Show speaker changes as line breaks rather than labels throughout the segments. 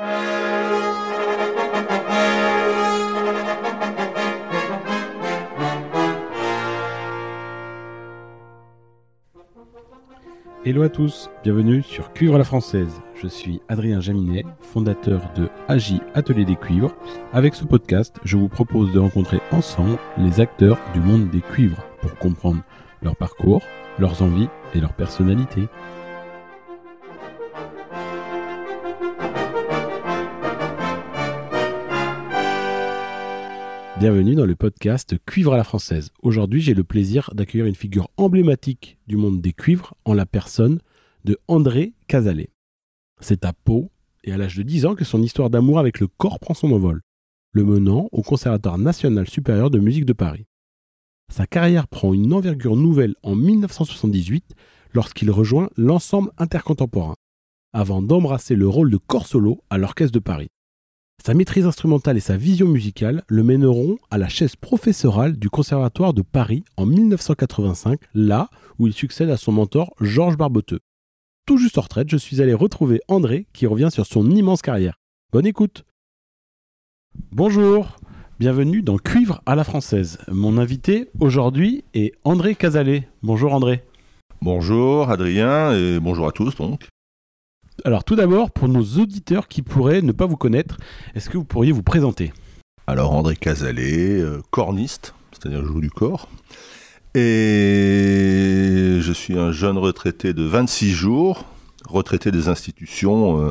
Hello à tous, bienvenue sur Cuivre la Française. Je suis Adrien Jaminet, fondateur de AGI Atelier des Cuivres. Avec ce podcast, je vous propose de rencontrer ensemble les acteurs du monde des cuivres pour comprendre leur parcours, leurs envies et leur personnalité. Bienvenue dans le podcast Cuivre à la française. Aujourd'hui, j'ai le plaisir d'accueillir une figure emblématique du monde des cuivres en la personne de André Casalet. C'est à Pau et à l'âge de 10 ans que son histoire d'amour avec le corps prend son envol, le menant au Conservatoire national supérieur de musique de Paris. Sa carrière prend une envergure nouvelle en 1978 lorsqu'il rejoint l'ensemble intercontemporain, avant d'embrasser le rôle de corps solo à l'Orchestre de Paris. Sa maîtrise instrumentale et sa vision musicale le mèneront à la chaise professorale du Conservatoire de Paris en 1985, là où il succède à son mentor Georges Barboteux. Tout juste en retraite, je suis allé retrouver André qui revient sur son immense carrière. Bonne écoute Bonjour Bienvenue dans Cuivre à la française. Mon invité aujourd'hui est André Casalet. Bonjour André.
Bonjour Adrien et bonjour à tous donc.
Alors tout d'abord, pour nos auditeurs qui pourraient ne pas vous connaître, est-ce que vous pourriez vous présenter?
Alors André Casalet, euh, corniste, c'est-à-dire joue du corps. Et je suis un jeune retraité de 26 jours, retraité des institutions euh,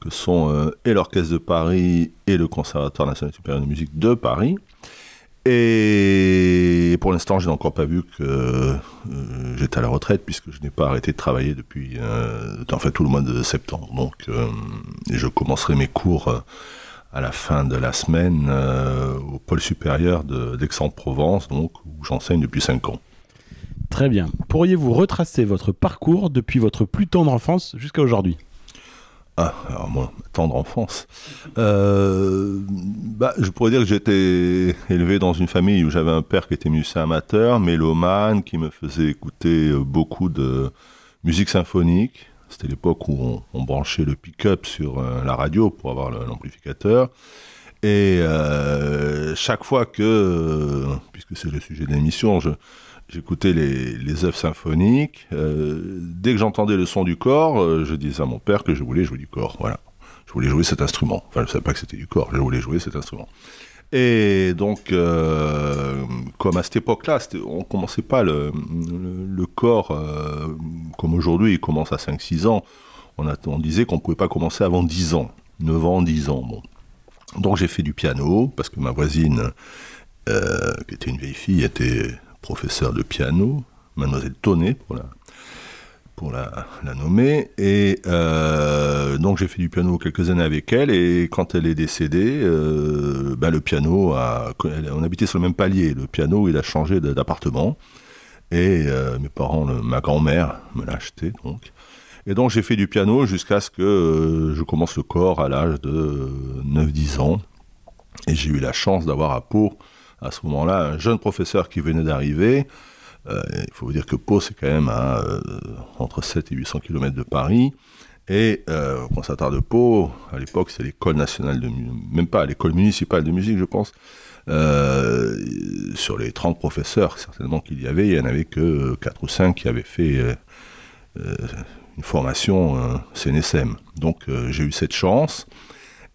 que sont euh, et l'Orchestre de Paris et le Conservatoire national supérieur de musique de Paris. Et pour l'instant, je n'ai encore pas vu que euh, j'étais à la retraite puisque je n'ai pas arrêté de travailler depuis euh, tout le mois de septembre. Donc, euh, je commencerai mes cours à la fin de la semaine au pôle supérieur d'Aix-en-Provence, donc où j'enseigne depuis 5 ans.
Très bien. Pourriez-vous retracer votre parcours depuis votre plus tendre enfance jusqu'à aujourd'hui?
Ah, alors moi, tendre enfance. Euh, bah, je pourrais dire que j'étais élevé dans une famille où j'avais un père qui était musicien amateur, mélomane, qui me faisait écouter euh, beaucoup de musique symphonique. C'était l'époque où on, branchait le pick-up sur euh, la radio pour avoir l'amplificateur. Et chaque fois que, puisque c'est le sujet de l'émission, je, J'écoutais les, les œuvres symphoniques. Euh, dès que j'entendais le son du corps, euh, je disais à mon père que je voulais jouer du corps. Voilà. Je voulais jouer cet instrument. Enfin, je ne savais pas que c'était du corps, je voulais jouer cet instrument. Et donc, euh, comme à cette époque-là, on ne commençait pas le, le, corps comme aujourd'hui, il commence à 5-6 ans. On, on disait qu'on ne pouvait pas commencer avant 10 ans, 9 ans, 10 ans. Bon. Donc j'ai fait du piano, parce que ma voisine, qui était une vieille fille, était professeur de piano, mademoiselle Tonnet pour la, pour la, nommer. Et euh, donc j'ai fait du piano quelques années avec elle. Et quand elle est décédée, ben, le piano a, on habitait sur le même palier. Le piano, il a changé d'appartement. Et euh, mes parents, ma grand-mère me l'a acheté donc. Et donc j'ai fait du piano jusqu'à ce que je commence le corps à l'âge de 9-10 ans. Et j'ai eu la chance d'avoir à Pau à ce moment-là un jeune professeur qui venait d'arriver. Euh, il faut vous dire que Pau, c'est quand même à euh, entre 7 et 800 km de Paris. Et euh, au conservatoire de Pau, à l'époque, c'est l'école nationale de même pas l'école municipale de musique, je pense. sur les 30 professeurs, certainement qu'il y avait, il n'y en avait que 4 ou 5 qui avaient fait une formation CNSM. Donc j'ai eu cette chance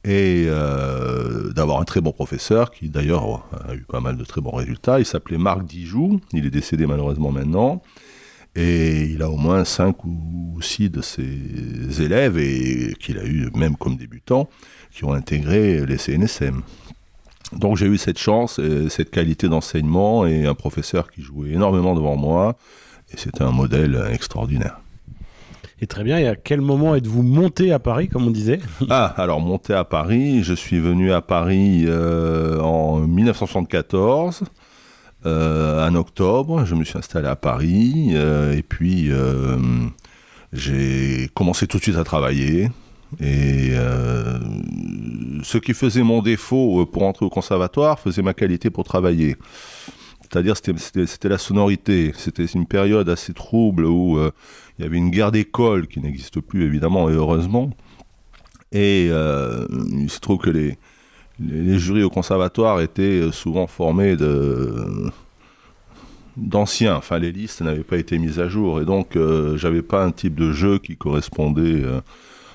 et euh, d'avoir un très bon professeur qui d'ailleurs a eu pas mal de très bons résultats. Il s'appelait Marc Dijoux, il est décédé malheureusement maintenant, et il a au moins 5 ou 6 de ses élèves, et qu'il a eu même comme débutant, qui ont intégré les CNSM. Donc j'ai eu cette chance, et cette qualité d'enseignement, et un professeur qui jouait énormément devant moi, et c'était un modèle extraordinaire.
Et très bien, et à quel moment êtes-vous monté à Paris, comme on disait
Ah, alors monté à Paris, je suis venu à Paris euh, en 1974. Euh, en octobre, je me suis installé à Paris euh, et puis j'ai commencé tout de suite à travailler. Et ce qui faisait mon défaut pour entrer au conservatoire faisait ma qualité pour travailler. C'est-à-dire c'était la sonorité. C'était une période assez trouble où il y avait une guerre d'école qui n'existe plus évidemment et heureusement. Et euh, il se trouve que les, jurys au conservatoire étaient souvent formés de d'anciens. Enfin, les listes n'avaient pas été mises à jour. Et donc, euh, j'avais pas un type de jeu qui correspondait euh,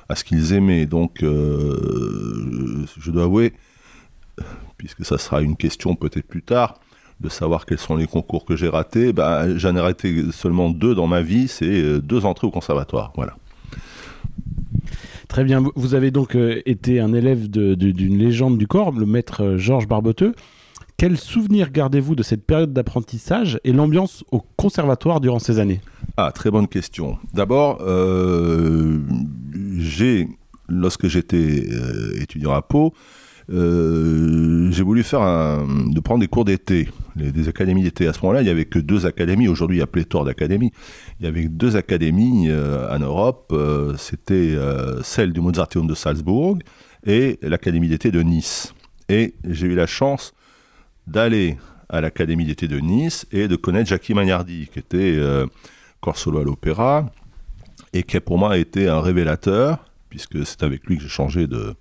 à ce qu'ils aimaient. Donc, euh, je dois avouer, puisque ça sera une question peut-être plus tard, de savoir quels sont les concours que j'ai ratés, ben, j'en ai raté seulement deux dans ma vie, c'est deux entrées au conservatoire. Voilà.
Très bien. Vous avez donc été un élève d'une légende du corps, le maître Georges Barboteux. Quel souvenir gardez-vous de cette période d'apprentissage et l'ambiance au conservatoire durant ces années?
Ah, très bonne question. D'abord, euh, j'ai, lorsque j'étais euh, étudiant à Pau, euh, j'ai voulu faire de prendre des cours d'été, des académies d'été. À ce moment-là, il n'y avait que deux académies. Aujourd'hui, il y a pléthore d'académies. Il y avait deux académies en Europe. C'était celle du Mozarteum de Salzbourg et l'Académie d'été de Nice. Et j'ai eu la chance d'aller à l'Académie d'été de Nice et de connaître Jackie Magnardi, qui était euh, corps solo à l'opéra, et qui pour moi a été un révélateur, puisque c'est avec lui que j'ai changé de,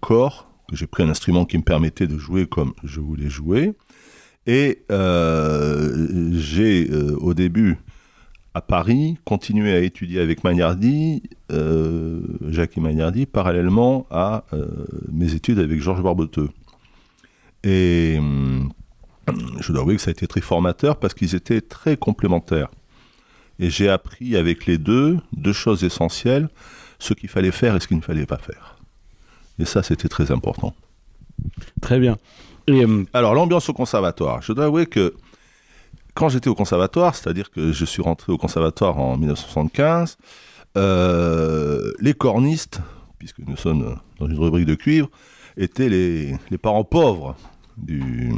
corps, j'ai pris un instrument qui me permettait de jouer comme je voulais jouer. Et euh, j'ai, euh, au début, à Paris, continué à étudier avec Magnardi, Jackie Magnardi, parallèlement à mes études avec Georges Barboteux. Et hum, je dois avouer que ça a été très formateur parce qu'ils étaient très complémentaires. Et j'ai appris avec les deux deux choses essentielles, ce qu'il fallait faire et ce qu'il ne fallait pas faire. Et ça, c'était très important.
Très bien.
Hum, Alors, l'ambiance au conservatoire. Je dois avouer que quand j'étais au conservatoire, c'est-à-dire que je suis rentré au conservatoire en 1975, euh, les cornistes, puisque nous sommes dans une rubrique de cuivre, étaient les, les parents pauvres du,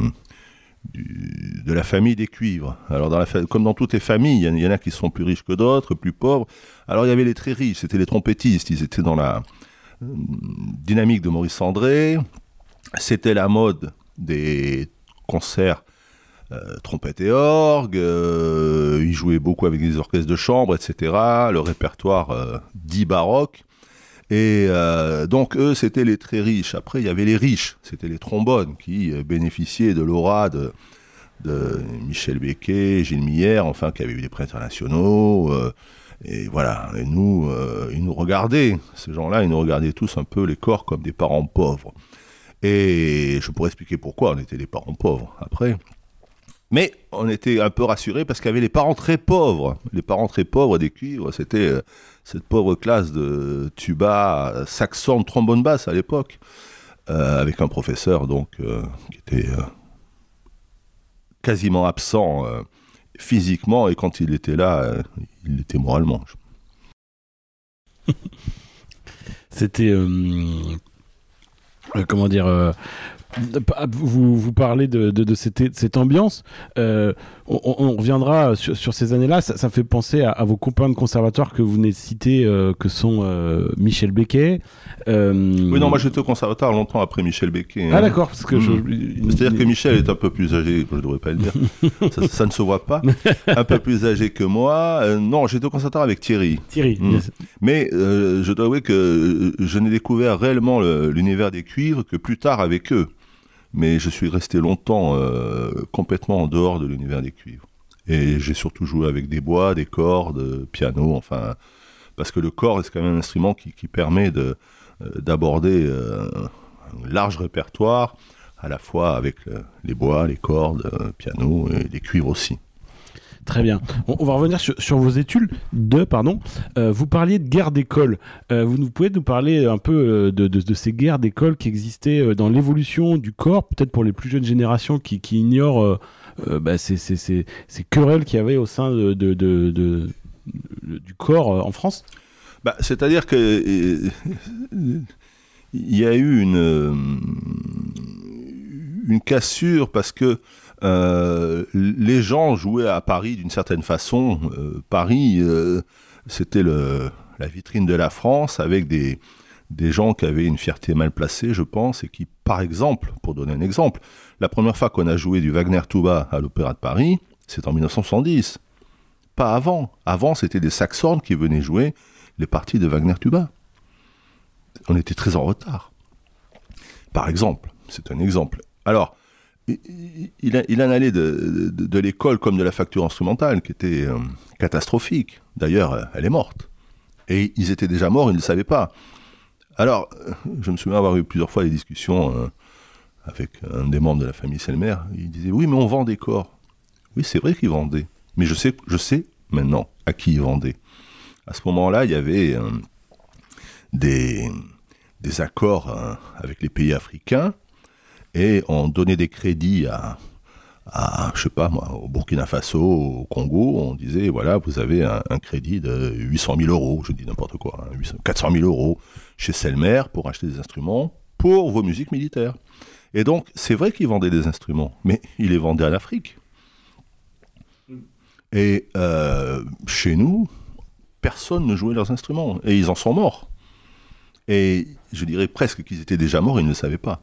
de la famille des cuivres. Alors, dans la, comme dans toutes les familles, il y, en a qui sont plus riches que d'autres, plus pauvres. Alors, il y avait les très riches, c'était les trompettistes, ils étaient dans la euh, dynamique de Maurice André. C'était la mode des concerts euh, trompette et orgue. Euh, ils jouaient beaucoup avec des orchestres de chambre, etc. Le répertoire dit baroque. Et euh, donc eux, c'était les très riches. Après, il y avait les riches, c'était les trombones qui euh, bénéficiaient de l'aura de, Michel Becquet, Gilles Millière, enfin, qui avaient eu des prix internationaux. Euh, et voilà, et nous, ils nous regardaient, ces gens-là, ils nous regardaient tous un peu les corps comme des parents pauvres. Et je pourrais expliquer pourquoi on était des parents pauvres après. Mais on était un peu rassurés parce qu'il y avait les parents très pauvres. Les parents très pauvres des cuivres, c'était euh, cette pauvre classe de tuba, saxon, trombone basse à l'époque, euh, avec un professeur donc euh, qui était quasiment absent physiquement et quand il était là, il était moralement.
c'était comment dire vous, vous parlez de, de, cette, ambiance. Euh, on, reviendra sur, ces années-là. Ça, fait penser à, vos copains de conservatoire que vous venez de citer, euh, que sont euh, Michel Becquet.
Oui, non, moi j'étais au conservatoire longtemps après Michel Becquet.
Hein. Ah, d'accord. parce que
hmm. C'est-à-dire que Michel est un peu plus âgé, je ne devrais pas le dire. ça, ne se voit pas. un peu plus âgé que moi. non, j'étais au conservatoire avec Thierry.
Thierry.
Hmm. Mais je dois avouer que je n'ai découvert réellement l'univers des cuivres que plus tard avec eux mais je suis resté longtemps euh, complètement en dehors de l'univers des cuivres. Et j'ai surtout joué avec des bois, des cordes, piano, enfin, parce que le corps est quand même un instrument qui, permet euh, d'aborder euh, un large répertoire, à la fois avec les bois, les cordes, piano et les cuivres aussi.
Très bien. On, va revenir sur, vos études de, pardon. Euh, vous parliez de guerre d'école. Euh, vous nous pouvez nous parler un peu euh, de, ces guerres d'école qui existaient dans l'évolution du corps, peut-être pour les plus jeunes générations qui, ignorent bah, ces, querelles qu'il y avait au sein du corps en France?
Bah, C'est-à-dire que il y a eu une, une cassure parce que euh, les gens jouaient à Paris d'une certaine façon. Euh, Paris, euh, c'était la vitrine de la France avec des, des gens qui avaient une fierté mal placée, je pense, et qui, par exemple, pour donner un exemple, la première fois qu'on a joué du Wagner Tuba à l'Opéra de Paris, c'est en 1970. Pas avant. Avant, c'était des saxornes qui venaient jouer les parties de Wagner Tuba. on était très en retard. Par exemple, c'est un exemple. Alors, il, en allait de, l'école comme de la facture instrumentale, qui était euh, catastrophique. D'ailleurs, elle est morte. Et ils étaient déjà morts, ils ne le savaient pas. Alors, je me souviens avoir eu plusieurs fois des discussions euh, avec un des membres de la famille Selmer. Il disait Oui, mais on vend des corps. Oui, c'est vrai qu'ils vendaient. Mais je sais, maintenant à qui ils vendaient. À ce moment-là, il y avait euh, des accords avec les pays africains et on donnait des crédits à, à, je sais pas moi, au Burkina Faso, au Congo, on disait, voilà, vous avez un, crédit de 800 000 euros, je dis n'importe quoi, 400 hein, 000 euros chez Selmer pour acheter des instruments pour vos musiques militaires. Et donc, c'est vrai qu'ils vendaient des instruments, mais ils les vendaient à l'Afrique. Et euh, chez nous, personne ne jouait leurs instruments, et ils en sont morts. Et je dirais presque qu'ils étaient déjà morts, ils ne le savaient pas.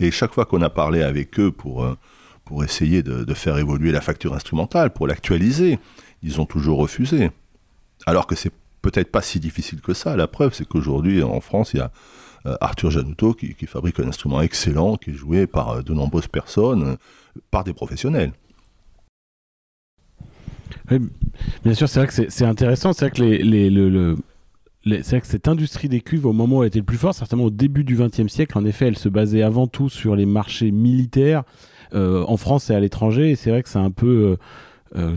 Et chaque fois qu'on a parlé avec eux pour, euh, pour essayer de, faire évoluer la facture instrumentale, pour l'actualiser, ils ont toujours refusé. Alors que c'est peut-être pas si difficile que ça. La preuve, c'est qu'aujourd'hui, en France, il y a euh, Arthur Janouto qui, fabrique un instrument excellent, qui est joué par euh, de nombreuses personnes, par des professionnels.
bien sûr, c'est vrai que c'est intéressant. C'est vrai que les, le c'est vrai que cette industrie des cuves, au moment où elle était le plus fort, certainement au début du XXe siècle, en effet, elle se basait avant tout sur les marchés militaires euh, en France et à l'étranger. Et c'est vrai que c'est un peu euh, euh,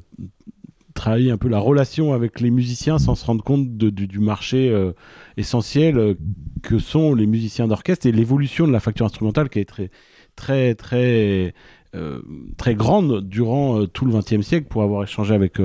travailler un peu la relation avec les musiciens sans se rendre compte du, marché essentiel que sont les musiciens d'orchestre et l'évolution de la facture instrumentale qui est très très très très grande durant tout le XXe siècle pour avoir échangé avec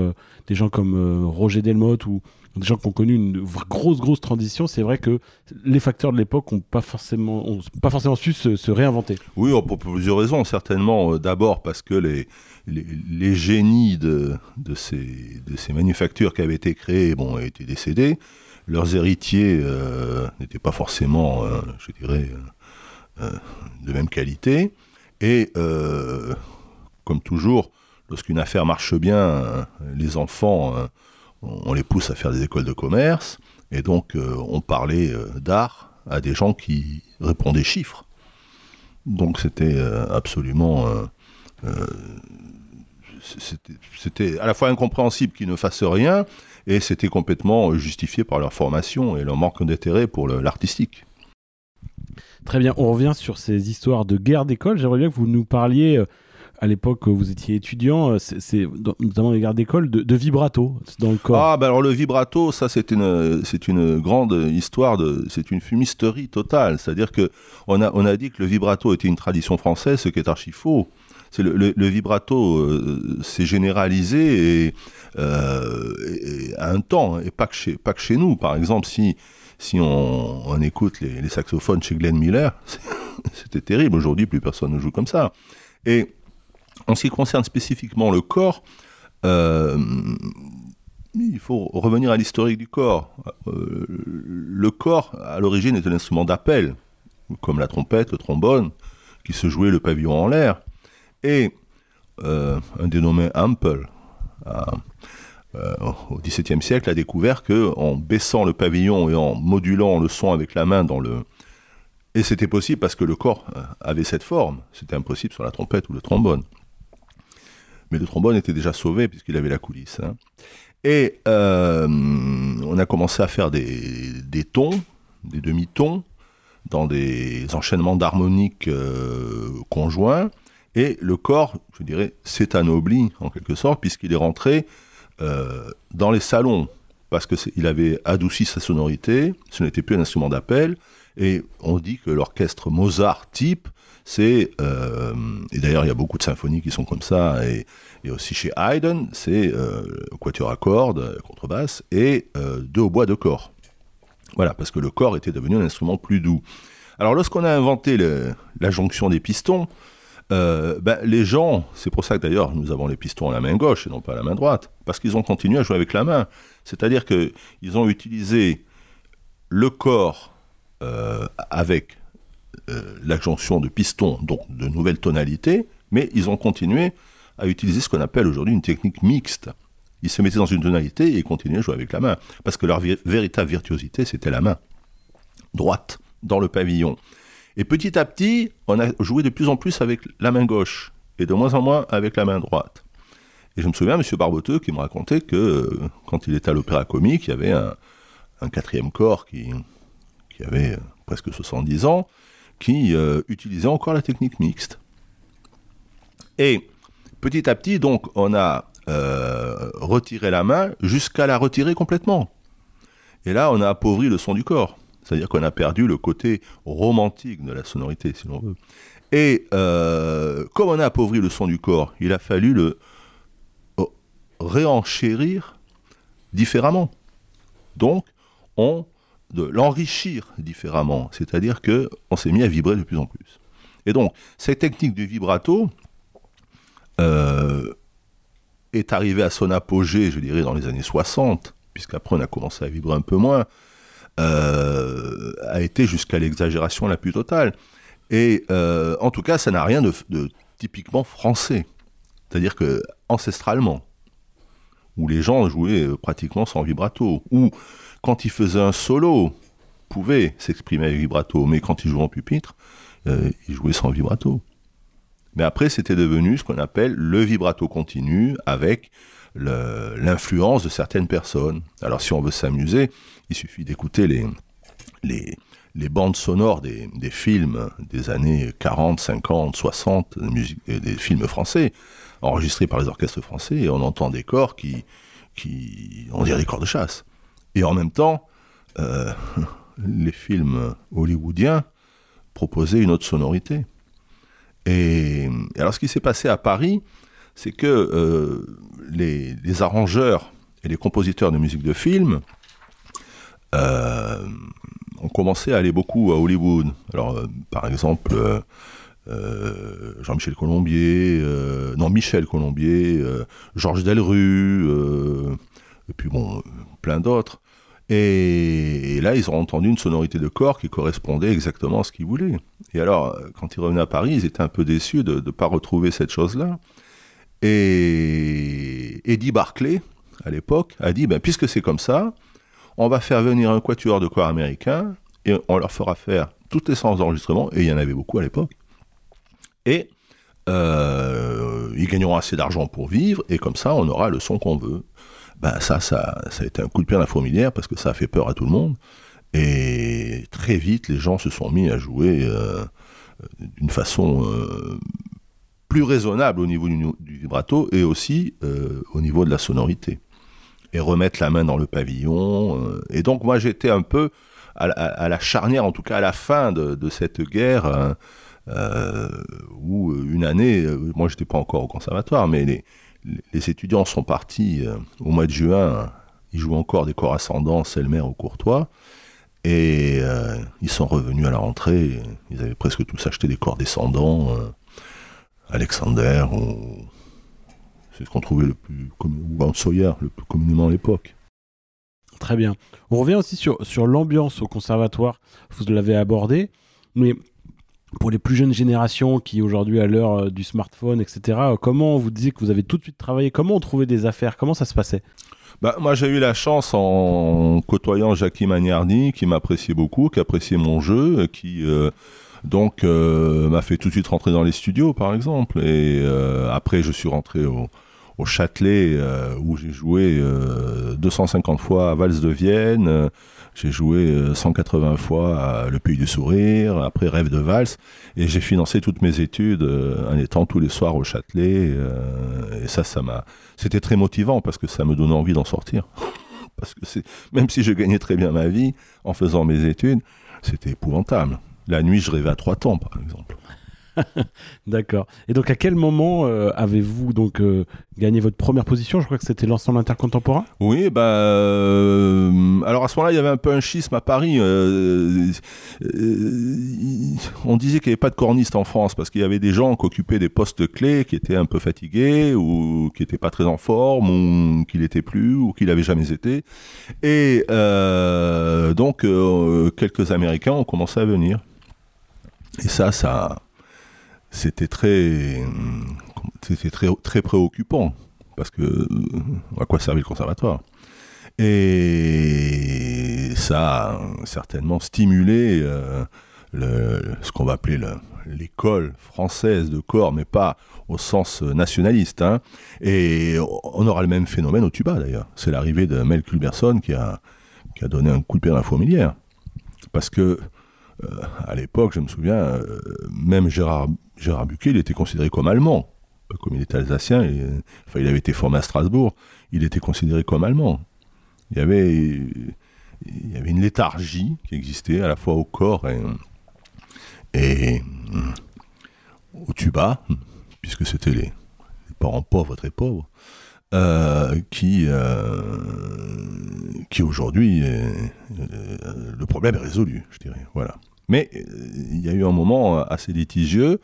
des gens comme Roger Delmotte ou des gens qui ont connu une grosse, grosse transition, c'est vrai que les facteurs de l'époque n'ont pas forcément, pas forcément su se, réinventer.
Oui, oh, pour plusieurs raisons. Certainement, euh, d'abord parce que les, les, génies de, de, ces, de ces manufactures qui avaient été créées bon, étaient décédés. Leurs héritiers euh, n'étaient pas forcément, euh, je dirais, de même qualité. Et comme toujours, lorsqu'une affaire marche bien, les enfants on les pousse à faire des écoles de commerce, et donc euh, on parlait euh, d'art à des gens qui répondaient chiffres. Donc c'était euh, absolument... c'était à la fois incompréhensible qu'ils ne fassent rien, et c'était complètement justifié par leur formation et leur manque d'intérêt pour l'artistique.
Très bien, on revient sur ces histoires de guerre d'école. J'aimerais bien que vous nous parliez à l'époque vous étiez étudiant, euh, c'est notamment les gardes d'école, de, vibrato dans le corps.
Ah, ben alors le vibrato, ça c'est une, une grande histoire, c'est une fumisterie totale. C'est-à-dire que on a, on a dit que le vibrato était une tradition française, ce qui est archi faux. Le, vibrato euh, s'est généralisé euh, à un temps, et pas que chez, pas que chez nous. Par exemple, si si on, on écoute les, les, saxophones chez Glenn Miller, c'était terrible. Aujourd'hui, plus personne ne joue comme ça. Et en ce qui concerne spécifiquement le corps, euh, il faut revenir à l'historique du corps. Euh, le corps, à l'origine, est un instrument d'appel, comme la trompette, le trombone, qui se jouait le pavillon en l'air. Et euh, un dénommé Ample, au XVIIe siècle, a découvert que en baissant le pavillon et en modulant le son avec la main dans le et c'était possible parce que le corps avait cette forme. C'était impossible sur la trompette ou le trombone mais le trombone était déjà sauvé puisqu'il avait la coulisse. Hein. Et euh, on a commencé à faire des, tons, des demi-tons, dans des enchaînements d'harmoniques euh, conjoints, et le corps, je dirais, s'est anobli en quelque sorte, puisqu'il est rentré euh, dans les salons, parce qu'il avait adouci sa sonorité, ce n'était plus un instrument d'appel, et on dit que l'orchestre Mozart type c'est euh, et d'ailleurs il y a beaucoup de symphonies qui sont comme ça et, aussi chez Haydn c'est euh, quatuor à cordes contrebasse et euh, deux bois de corps voilà parce que le corps était devenu un instrument plus doux alors lorsqu'on a inventé la jonction des pistons euh, ben, les gens, c'est pour ça que d'ailleurs nous avons les pistons à la main gauche et non pas à la main droite, parce qu'ils ont continué à jouer avec la main. C'est-à-dire qu'ils ont utilisé le corps avec euh, la jonction de pistons, donc de nouvelles tonalités, mais ils ont continué à utiliser ce qu'on appelle aujourd'hui une technique mixte. Ils se mettaient dans une tonalité et continuaient à jouer avec la main, parce que leur véritable virtuosité, c'était la main droite. dans le pavillon. Et petit à petit, on a joué de plus en plus avec la main gauche et de moins en moins avec la main droite. Et je me souviens, M. Barboteux, qui me racontait que euh, quand il était à l'Opéra Comique, il y avait un, quatrième corps qui, qui avait euh, presque 70 ans, qui euh, utilisait encore la technique mixte. Et petit à petit, donc, on a retiré la main jusqu'à la retirer complètement. Et là, on a appauvri le son du corps. C'est-à-dire qu'on a perdu le côté romantique de la sonorité, si l'on veut. Et euh, comme on a appauvri le son du corps, il a fallu le réenchérir différemment. Donc, on de l'enrichir différemment, c'est-à-dire que on s'est mis à vibrer de plus en plus. Et donc, cette technique du vibrato euh, est arrivée à son apogée, je dirais, dans les années 60, puisqu'après on a commencé à vibrer un peu moins. Euh, a été jusqu'à l'exagération la plus totale. Et euh, en tout cas, ça n'a rien de, typiquement français. C'est-à-dire que ancestralement, où les gens jouaient pratiquement sans vibrato, ou quand ils faisaient un solo, pouvaient s'exprimer avec vibrato, mais quand ils jouaient en pupitre, ils jouaient sans vibrato. Mais après, c'était devenu ce qu'on appelle le vibrato continu avec l'influence de certaines personnes. Alors si on veut s'amuser, il suffit d'écouter les, bandes sonores des, des, films des années 40, 50, 60, des films français, enregistrés par les orchestres français, et on entend des corps qui, qui on dirait des corps de chasse. Et en même temps, euh, les films hollywoodiens proposaient une autre sonorité. Et, alors ce qui s'est passé à Paris, c'est que euh, les, arrangeurs et les compositeurs de musique de film euh, on commençait à aller beaucoup à Hollywood. Alors, par exemple, Jean-Michel Colombier, non, Michel Colombier, Georges Delru, et puis bon, plein d'autres. Et, là, ils ont entendu une sonorité de corps qui correspondait exactement à ce qu'ils voulaient. Et alors, quand ils revenaient à Paris, ils étaient un peu déçus de ne pas retrouver cette chose-là. Et Eddie Barclay, à l'époque, a dit, ben, puisque c'est comme ça, on va faire venir un quatuor de corps américain et on leur fera faire toutes les séances d'enregistrement, et il y en avait beaucoup à l'époque. Et euh, ils gagneront assez d'argent pour vivre, et comme ça, on aura le son qu'on veut. Ben ça, ça, ça a été un coup de pied à la fourmilière parce que ça a fait peur à tout le monde. Et très vite, les gens se sont mis à jouer euh, d'une façon euh, plus raisonnable au niveau du, vibrato et aussi au niveau de la sonorité et remettre la main dans le pavillon. Euh. et donc moi j'étais un peu à la, charnière, en tout cas à la fin de, cette guerre, hein, euh, où une année, euh, moi j'étais pas encore au conservatoire, mais les, les étudiants sont partis au mois de juin, ils jouent encore des corps ascendants, Selmer ou Courtois, et ils sont revenus à la rentrée, ils avaient presque tous acheté des corps descendants, Alexander ou c'est ce qu'on trouvait le plus ou Sawyer, le plus communément à l'époque.
Très bien. On revient aussi sur, sur l'ambiance au conservatoire. Vous l'avez abordé, mais pour les plus jeunes générations qui aujourd'hui à l'heure euh, du smartphone, etc., comment vous disiez que vous avez tout de suite travaillé? Comment on trouvait des affaires? Comment ça se passait?
Bah, moi, j'ai eu la chance en côtoyant Jackie Magnardi, qui m'appréciait beaucoup, qui appréciait mon jeu, qui euh, donc euh, m'a fait tout de suite rentrer dans les studios, par exemple. Et après, je suis rentré au, au Châtelet où j'ai joué 250 euh, fois à Valse de Vienne, j'ai joué 180 fois à Le Pays du Sourire, après Rêve de Valse, et j'ai financé toutes mes études en étant tous les soirs au Châtelet. et ça, ça m'a, c'était très motivant parce que ça me donnait envie d'en sortir. parce que même si je gagnais très bien ma vie en faisant mes études, c'était épouvantable. La nuit, je rêvais à trois temps, par exemple.
D'accord. Et donc, à quel moment euh, avez-vous donc euh, gagné votre première position? Je crois que c'était l'ensemble intercontemporain.
Oui, bah, euh, alors à ce moment-là, il y avait un peu un schisme à Paris. on disait qu'il n'y avait pas de corniste en France parce qu'il y avait des gens qui occupaient des postes clés qui étaient un peu fatigués ou qui n'étaient pas très en forme ou qui l'étaient plus ou qui l'avaient jamais été. Et donc, quelques Américains ont commencé à venir. Et ça, ça c'était très, c'était très, très préoccupant parce que à quoi servait le conservatoire Et ça a certainement stimulé euh, le, ce qu'on va appeler l'école française de corps, mais pas au sens nationaliste. Hein. Et on aura le même phénomène au tuba d'ailleurs. C'est l'arrivée de Mel Culberson qui a, qui a donné un coup de pied dans la fourmilière. Parce que euh, à l'époque, je me souviens, euh, même Gérard, Gérard Buquet, il était considéré comme allemand. Comme il était alsacien, enfin, il avait été formé à Strasbourg, il était considéré comme allemand. Il y avait, il y avait une léthargie qui existait à la fois au corps et, et au tuba, puisque c'était les, parents pauvres, très pauvres, euh, qui, qui aujourd'hui, le problème est résolu, je dirais. Voilà. Mais euh, il y a eu un moment euh, assez litigieux.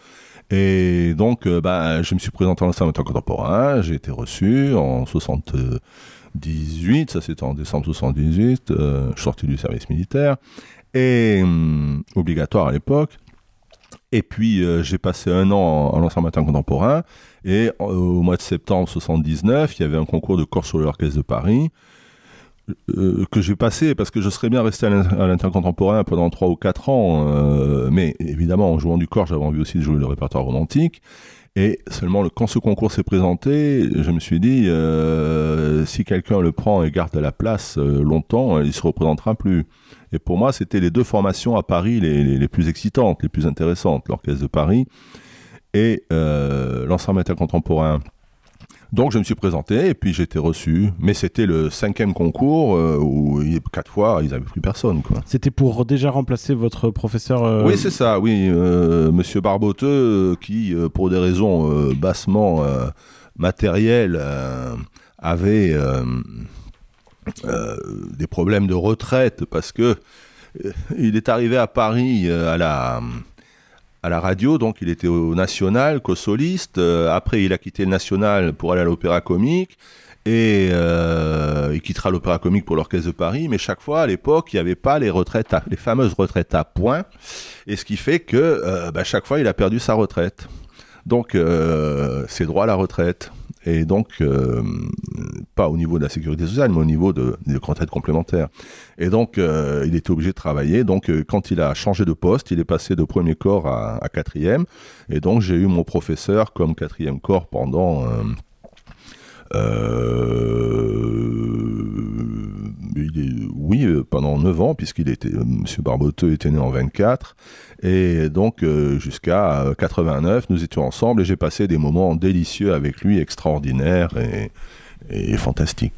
Et donc, euh, bah, je me suis présenté en enseignement contemporain. J'ai été reçu en 78. Ça, c'était en décembre 78. je suis sorti du service militaire. Et hum, obligatoire à l'époque. Et puis, j'ai passé un an en, enseignement contemporain. Et au mois de septembre 79, il y avait un concours de corps sur l'orchestre de Paris. Euh, que j'ai passé parce que je serais bien resté à l'intercontemporain pendant 3 ou 4 ans, euh, mais évidemment en jouant du corps j'avais envie aussi de jouer le répertoire romantique. Et seulement le, quand ce concours s'est présenté, je me suis dit, euh, si quelqu'un le prend et garde la place longtemps, il se représentera plus. Et pour moi, c'était les deux formations à Paris les plus excitantes, les plus intéressantes, l'Orchestre de Paris et l'ensemble intercontemporain. Donc je me suis présenté et puis j'ai été reçu. Mais c'était le cinquième concours euh, où quatre fois ils n'avaient plus personne.
C'était pour déjà remplacer votre professeur euh,
Oui, c'est ça, oui. Euh, monsieur Barboteux, qui pour des raisons bassement matérielles avait des problèmes de retraite parce que il est arrivé à Paris à la à la radio, donc il était au National, co-soliste. Euh, après, il a quitté le National pour aller à l'Opéra Comique. Et euh, il quittera l'Opéra Comique pour l'Orchestre de Paris. Mais chaque fois, à l'époque, il n'y avait pas les retraites, les fameuses retraites à points. Et ce qui fait que euh, bah, chaque fois, il a perdu sa retraite. Donc, c'est droit à la retraite et donc euh, pas au niveau de la sécurité sociale, mais au niveau de, retraites complémentaires. Et donc euh, il était obligé de travailler. Donc euh, quand il a changé de poste, il est passé de premier corps à, à quatrième. Et donc j'ai eu mon professeur comme quatrième corps pendant oui, pendant 9 ans, puisqu'il était, M. Barboteux était né en 24, et donc euh, jusqu'à 89, nous étions ensemble et j'ai passé des moments délicieux avec lui, extraordinaires et, fantastiques.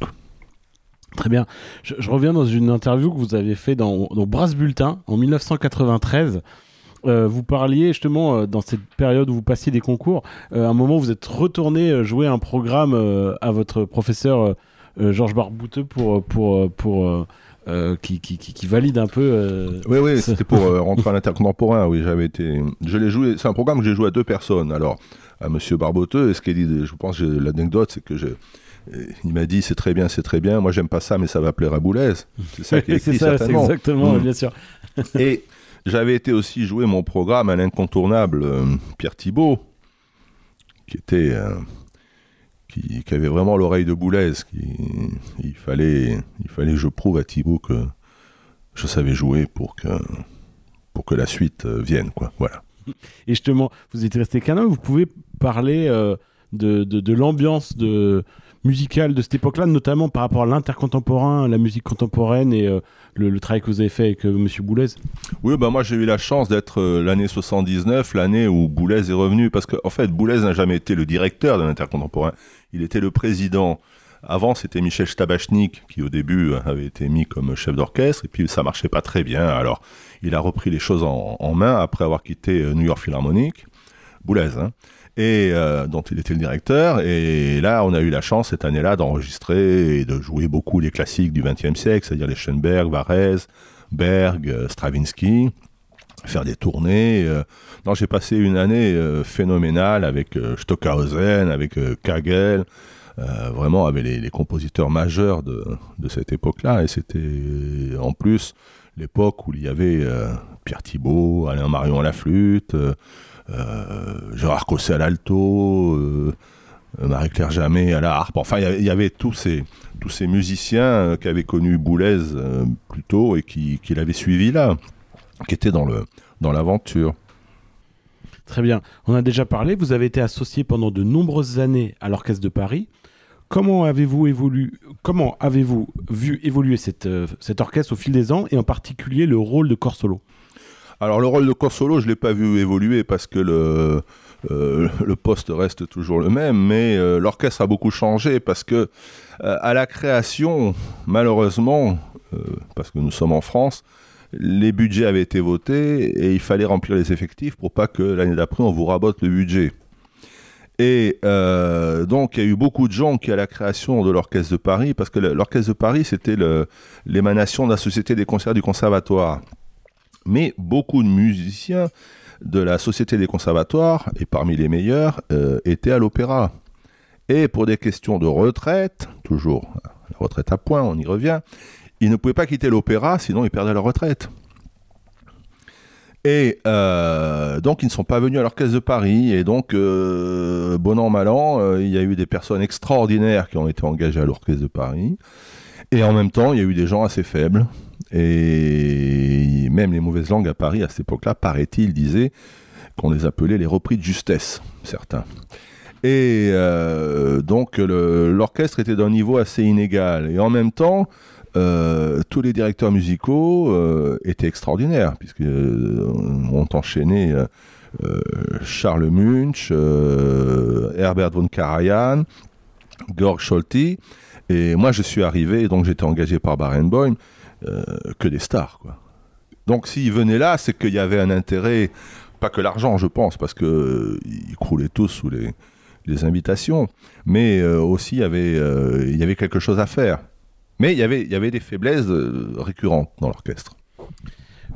Très bien. Je, reviens dans une interview que vous avez fait dans, Brass Bulletin en 1993. Euh, vous parliez justement euh, dans cette période où vous passiez des concours, un moment où vous êtes retourné jouer un programme à votre professeur Georges Barbouteux pour, pour, pour euh, qui, qui, qui, valide un peu. Euh,
oui, oui, c'était pour euh, rentrer à l'intercontemporain. Oui, j'avais été. Je l'ai joué. C'est un programme que j'ai joué à deux personnes. Alors, à Monsieur Barboteux, et ce qu'il dit, je pense l'anecdote, c'est que je. Il m'a dit c'est très bien, c'est très bien. Moi j'aime pas ça, mais ça va plaire à Boulez.
C'est ça qui est écrit ça, certainement. Exactement, mm. bien sûr.
et j'avais été aussi jouer mon programme à l'incontournable Pierre Thibault, qui était qui, avait vraiment l'oreille de Boulez. Qui, il, fallait, il fallait que je prouve à Thibaut que je savais jouer pour que, pour que la suite euh, vienne. Quoi. Voilà.
Et justement, vous êtes resté an, vous pouvez parler euh, de, de, de l'ambiance de, musicale de cette époque-là, notamment par rapport à l'intercontemporain, la musique contemporaine et euh, le, travail que vous avez fait avec M. Boulez
Oui, bah moi j'ai eu la chance d'être l'année 79, l'année où Boulez est revenu, parce qu'en en fait Boulez n'a jamais été le directeur de l'intercontemporain il était le président. Avant, c'était Michel Stabachnik qui, au début, avait été mis comme chef d'orchestre, et puis ça marchait pas très bien. Alors, il a repris les choses en, main après avoir quitté euh, New York Philharmonic, Boulez, hein, et euh, dont il était le directeur. Et là, on a eu la chance cette année-là d'enregistrer et de jouer beaucoup les classiques du XXe siècle, c'est-à-dire les Schoenberg, Varese, Berg, euh, Stravinsky faire des tournées. Euh. Non, j'ai passé une année euh, phénoménale avec euh, Stockhausen, avec Kagel, vraiment avec les, compositeurs majeurs de, de cette époque-là. Et c'était en plus l'époque où il y avait Pierre Thibault, Alain Marion à la flûte, Gérard Cosset à l'alto. Marie-Claire Jamais à la harpe. Enfin, il y avait tous ces, tous ces musiciens qui avaient connu Boulez plus tôt et qui, qui l'avaient suivi là, qui étaient dans le dans l'aventure.
Très bien. On a déjà parlé. Vous avez été associé pendant de nombreuses années à l'Orchestre de Paris. Comment avez-vous évolué Comment avez-vous vu évoluer cette, cet orchestre au fil des ans et en particulier le rôle de corps solo
alors le rôle de corps solo, je l'ai pas vu évoluer parce que le, euh, le poste reste toujours le même, mais euh, l'orchestre a beaucoup changé parce que euh, à la création, malheureusement, parce que nous sommes en France, les budgets avaient été votés et il fallait remplir les effectifs pour pas que l'année d'après on vous rabote le budget. Et donc, il y a eu beaucoup de gens qui, à la création de l'Orchestre de Paris, parce que l'Orchestre de Paris, c'était l'émanation de la Société des concerts du Conservatoire. Mais beaucoup de musiciens de la Société des conservatoires, et parmi les meilleurs, euh, étaient à l'opéra. Et pour des questions de retraite, toujours la retraite à point, on y revient, ils ne pouvaient pas quitter l'opéra, sinon ils perdaient leur retraite. Et euh, donc ils ne sont pas venus à l'Orchestre de Paris, et donc, euh, bon an, mal an, il y a eu des personnes extraordinaires qui ont été engagées à l'Orchestre de Paris, et en même temps, il y a eu des gens assez faibles, et même les mauvaises langues à Paris, à cette époque-là, paraît-il, disaient qu'on les appelait les repris de justesse, certains. Et euh, donc l'orchestre était d'un niveau assez inégal. Et en même temps, euh, tous les directeurs musicaux euh, étaient extraordinaires, puisqu'on ont enchaîné Charles Munch, Herbert von Karajan, Georg Scholti. Et moi, je suis arrivé, donc j'étais engagé par Barenboim. Euh, que des stars. Quoi. Donc s'ils venaient là, c'est qu'il y avait un intérêt, pas que l'argent, je pense, parce qu'ils euh, croulaient tous sous les, invitations, mais euh, aussi il y avait quelque chose à faire. Mais il y avait, il y avait des faiblesses récurrentes dans l'orchestre.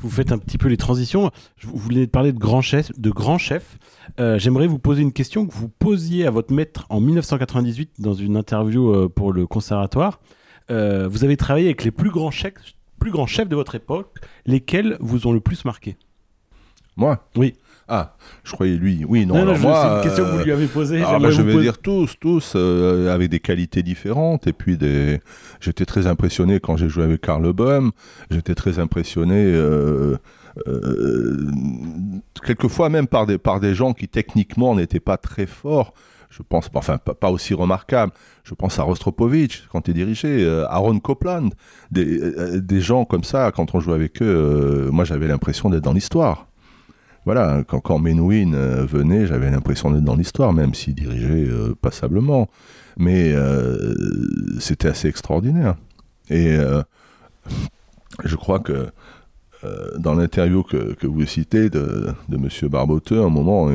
Vous faites un petit peu les transitions. Vous voulez parler de grands chefs. De grands chefs. J'aimerais vous poser une question que vous posiez à votre maître en 1998 dans une interview pour le conservatoire. Euh, vous avez travaillé avec les plus grands, chefs, plus grands chefs de votre époque, lesquels vous ont le plus marqué?
Moi?
Oui.
Ah, je croyais lui. Oui, non.
non, c'est une question que vous lui avez posée.
Ah, je vais dire tous, tous, euh, avec des qualités différentes. Et puis, des... j'étais très impressionné quand j'ai joué avec Karl Böhm. J'étais très impressionné, euh, quelquefois même par des, par des gens qui techniquement n'étaient pas très forts je pense, enfin pas, aussi remarquable. Je pense à Rostropovich quand il dirigeait, euh, Aaron Copland, euh, des, gens comme ça. Quand on jouait avec eux, euh, moi j'avais l'impression d'être dans l'histoire. Voilà, quand, quand Menuhin venait, j'avais l'impression d'être dans l'histoire, même s'il dirigeait passablement. Mais c'était assez extraordinaire. Et je crois que dans l'interview que, vous citez de, de M. Barboteux, à un moment,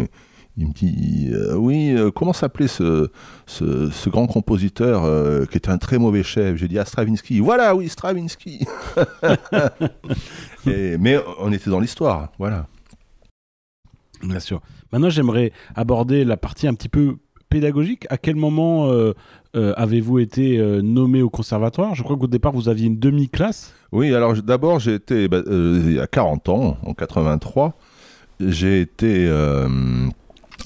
il me dit euh, Oui, euh, comment s'appelait ce, grand compositeur euh, qui était un très mauvais chef? J'ai dit Ah, Stravinsky. Voilà, oui, Stravinsky. mais on était dans l'histoire, voilà.
Bien sûr. Maintenant, j'aimerais aborder la partie un petit peu pédagogique. À quel moment avez-vous été nommé au conservatoire? Je crois qu'au départ, vous aviez une demi-classe.
Oui, alors d'abord, j'ai été, bah, il y a 40 ans, en 83, j'ai été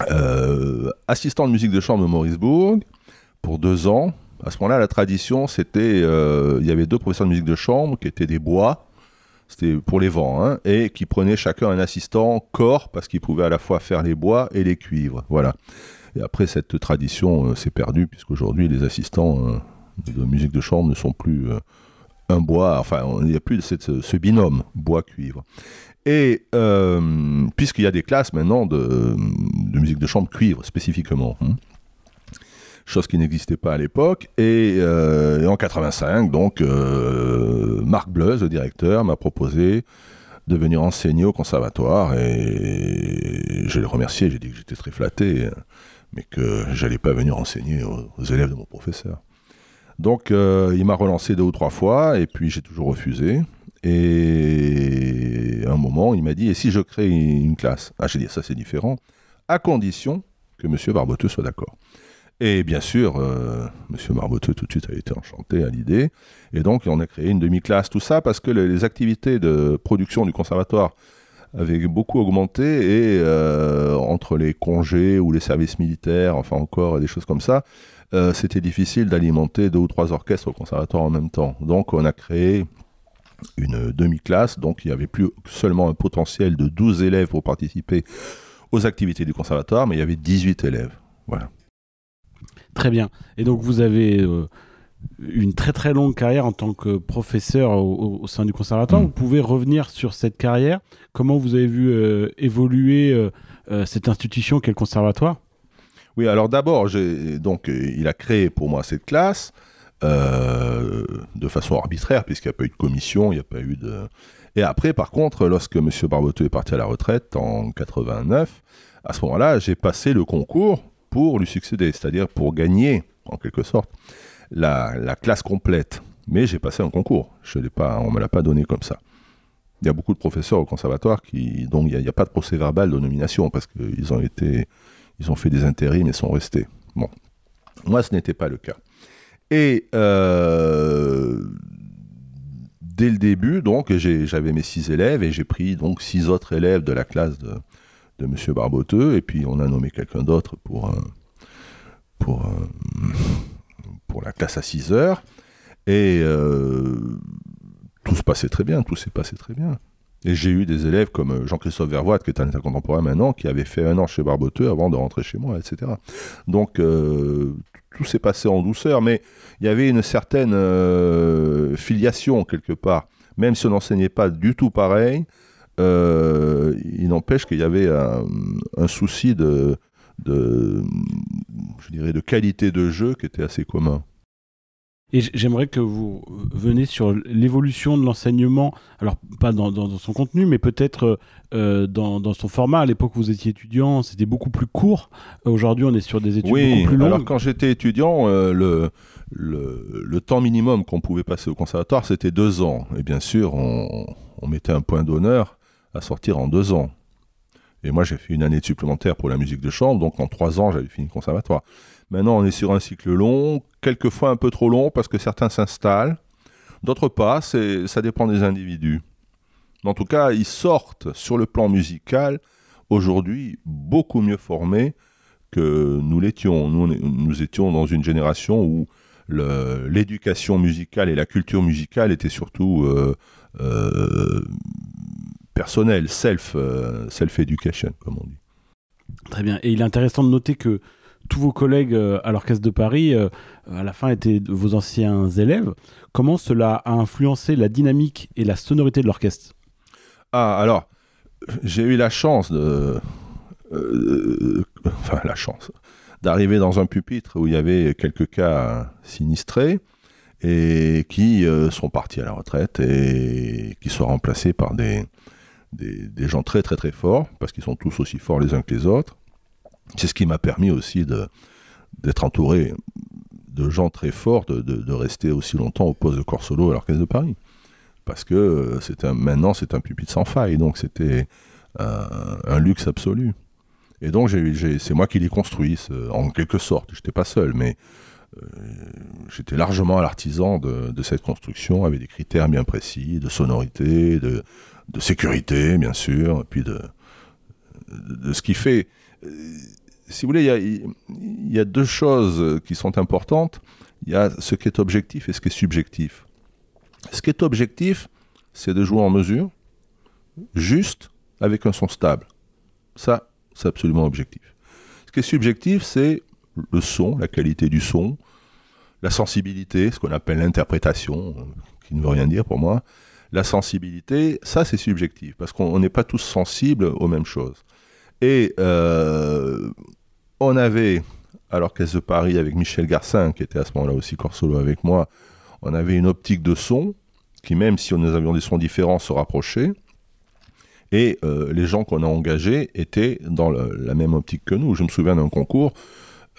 euh, assistant de musique de chambre de Maurice-Bourg pour deux ans. À ce moment-là, la tradition, c'était, euh, il y avait deux professeurs de musique de chambre qui étaient des bois, c'était pour les vents, hein, et qui prenaient chacun un assistant corps parce qu'ils pouvaient à la fois faire les bois et les cuivres. Voilà. Et après, cette tradition euh, s'est perdue puisqu'aujourd'hui, les assistants de musique de chambre ne sont plus un bois, enfin, il n'y a plus ce, ce binôme bois-cuivre. Et euh, puisqu'il y a des classes maintenant de, musique de chambre cuivre spécifiquement, hein. Chose qui n'existait pas à l'époque. Et, euh, en 85, donc, euh, Marc Bleuse, le directeur, m'a proposé de venir enseigner au conservatoire. Et je l'ai remercié, j'ai dit que j'étais très flatté, mais que j'allais pas venir enseigner aux, élèves de mon professeur. Donc, il m'a relancé deux ou trois fois, et puis j'ai toujours refusé. Et à un moment, il m'a dit, et si je crée une classe? Ah, j'ai dit, ça c'est différent, à condition que M. Barboteux soit d'accord. Et bien sûr, euh, M. Barboteux tout de suite a été enchanté à l'idée. Et donc, on a créé une demi-classe, tout ça, parce que les, activités de production du conservatoire avait beaucoup augmenté et euh, entre les congés ou les services militaires, enfin encore des choses comme ça, euh, c'était difficile d'alimenter deux ou trois orchestres au conservatoire en même temps. Donc on a créé une demi-classe, donc il n'y avait plus seulement un potentiel de 12 élèves pour participer aux activités du conservatoire, mais il y avait 18 élèves. Voilà.
Très bien. Et donc vous avez euh, une très très longue carrière en tant que professeur au, sein du conservatoire. Mm. Vous pouvez revenir sur cette carrière. Comment vous avez vu euh, évoluer euh, cette institution qu'est le conservatoire?
Oui, alors d'abord, donc il a créé pour moi cette classe. de façon arbitraire, puisqu'il n'y a pas eu de commission, il n'y a pas eu de. Et après, par contre, lorsque M. Barboteux est parti à la retraite en 89, à ce moment-là, j'ai passé le concours pour lui succéder, c'est-à-dire pour gagner, en quelque sorte, la, classe complète. Mais j'ai passé un concours. Je pas, on ne me l'a pas donné comme ça. Il y a beaucoup de professeurs au conservatoire qui, donc il n'y a, pas de procès verbal de nomination parce qu'ils ont été, ils ont fait des intérims et sont restés. Bon, moi ce n'était pas le cas. Et euh, dès le début, donc j'avais mes six élèves et j'ai pris donc six autres élèves de la classe de, de M. Barboteux, et puis on a nommé quelqu'un d'autre pour, euh, pour, euh, pour la classe à 6 heures. Et euh, tout se passait très bien, tout s'est passé très bien. Et j'ai eu des élèves comme Jean-Christophe Vervoit, qui est un état contemporain maintenant, qui avait fait un an chez Barboteux avant de rentrer chez moi, etc. Donc tout s'est passé en douceur, mais il y avait une certaine filiation quelque part. Même si on n'enseignait pas du tout pareil, euh, il n'empêche qu'il y avait un, souci de, de, je dirais, de qualité de jeu qui était assez commun.
Et j'aimerais que vous veniez sur l'évolution de l'enseignement, alors pas dans, son contenu, mais peut-être euh, dans, son format. À l'époque où vous étiez étudiant, c'était beaucoup plus court. Aujourd'hui, on est sur des études beaucoup plus longues.
Alors quand j'étais étudiant, euh, le, le, le, temps minimum qu'on pouvait passer au conservatoire, c'était deux ans. Et bien sûr, on, on mettait un point d'honneur à sortir en deux ans. Et moi, j'ai fait une année supplémentaire pour la musique de chambre, donc en trois ans, j'avais fini le conservatoire. Maintenant, on est sur un cycle long, quelquefois un peu trop long parce que certains s'installent, d'autres pas, ça dépend des individus. En tout cas, ils sortent sur le plan musical aujourd'hui beaucoup mieux formés que nous l'étions. Nous, étions dans une génération où l'éducation musicale et la culture musicale étaient surtout euh, euh, personnel, self, euh, self-education, comme on dit.
Très bien. Et il est intéressant de noter que tous vos collègues euh, à l'Orchestre de Paris, euh, à la fin, étaient vos anciens élèves. Comment cela a influencé la dynamique et la sonorité de l'orchestre?
Ah, alors, j'ai eu la chance de. enfin, la chance. D'arriver dans un pupitre où il y avait quelques cas sinistrés et qui sont partis à la retraite et qui sont remplacés par des, des, gens très très très forts, parce qu'ils sont tous aussi forts les uns que les autres. C'est ce qui m'a permis aussi d'être entouré de gens très forts, de, rester aussi longtemps au poste de corps solo à l'Orchestre de Paris. Parce que euh, c'est maintenant c'est un pupitre sans faille, donc c'était un, luxe absolu. Et donc c'est moi qui l'ai construit, en quelque sorte. Je n'étais pas seul, mais euh, j'étais largement l'artisan de, cette construction avec des critères bien précis, de sonorité, de, de sécurité, bien sûr, et puis de, de, ce qui fait. Euh, si vous voulez, il y, a, deux choses qui sont importantes. Il y a ce qui est objectif et ce qui est subjectif. Ce qui est objectif, c'est de jouer en mesure, juste, avec un son stable. Ça, c'est absolument objectif. Ce qui est subjectif, c'est le son, la qualité du son, la sensibilité, ce qu'on appelle l'interprétation, qui ne veut rien dire pour moi, la sensibilité, ça c'est subjectif, parce qu'on n'est pas tous sensibles aux mêmes choses. Et euh, on avait, à l'Orchestre de Paris avec Michel Garcin, qui était à ce moment-là aussi corps solo avec moi, on avait une optique de son qui, même si nous avions des sons différents, se rapprochait. Et euh, les gens qu'on a engagés étaient dans la même optique que nous. Je me souviens d'un concours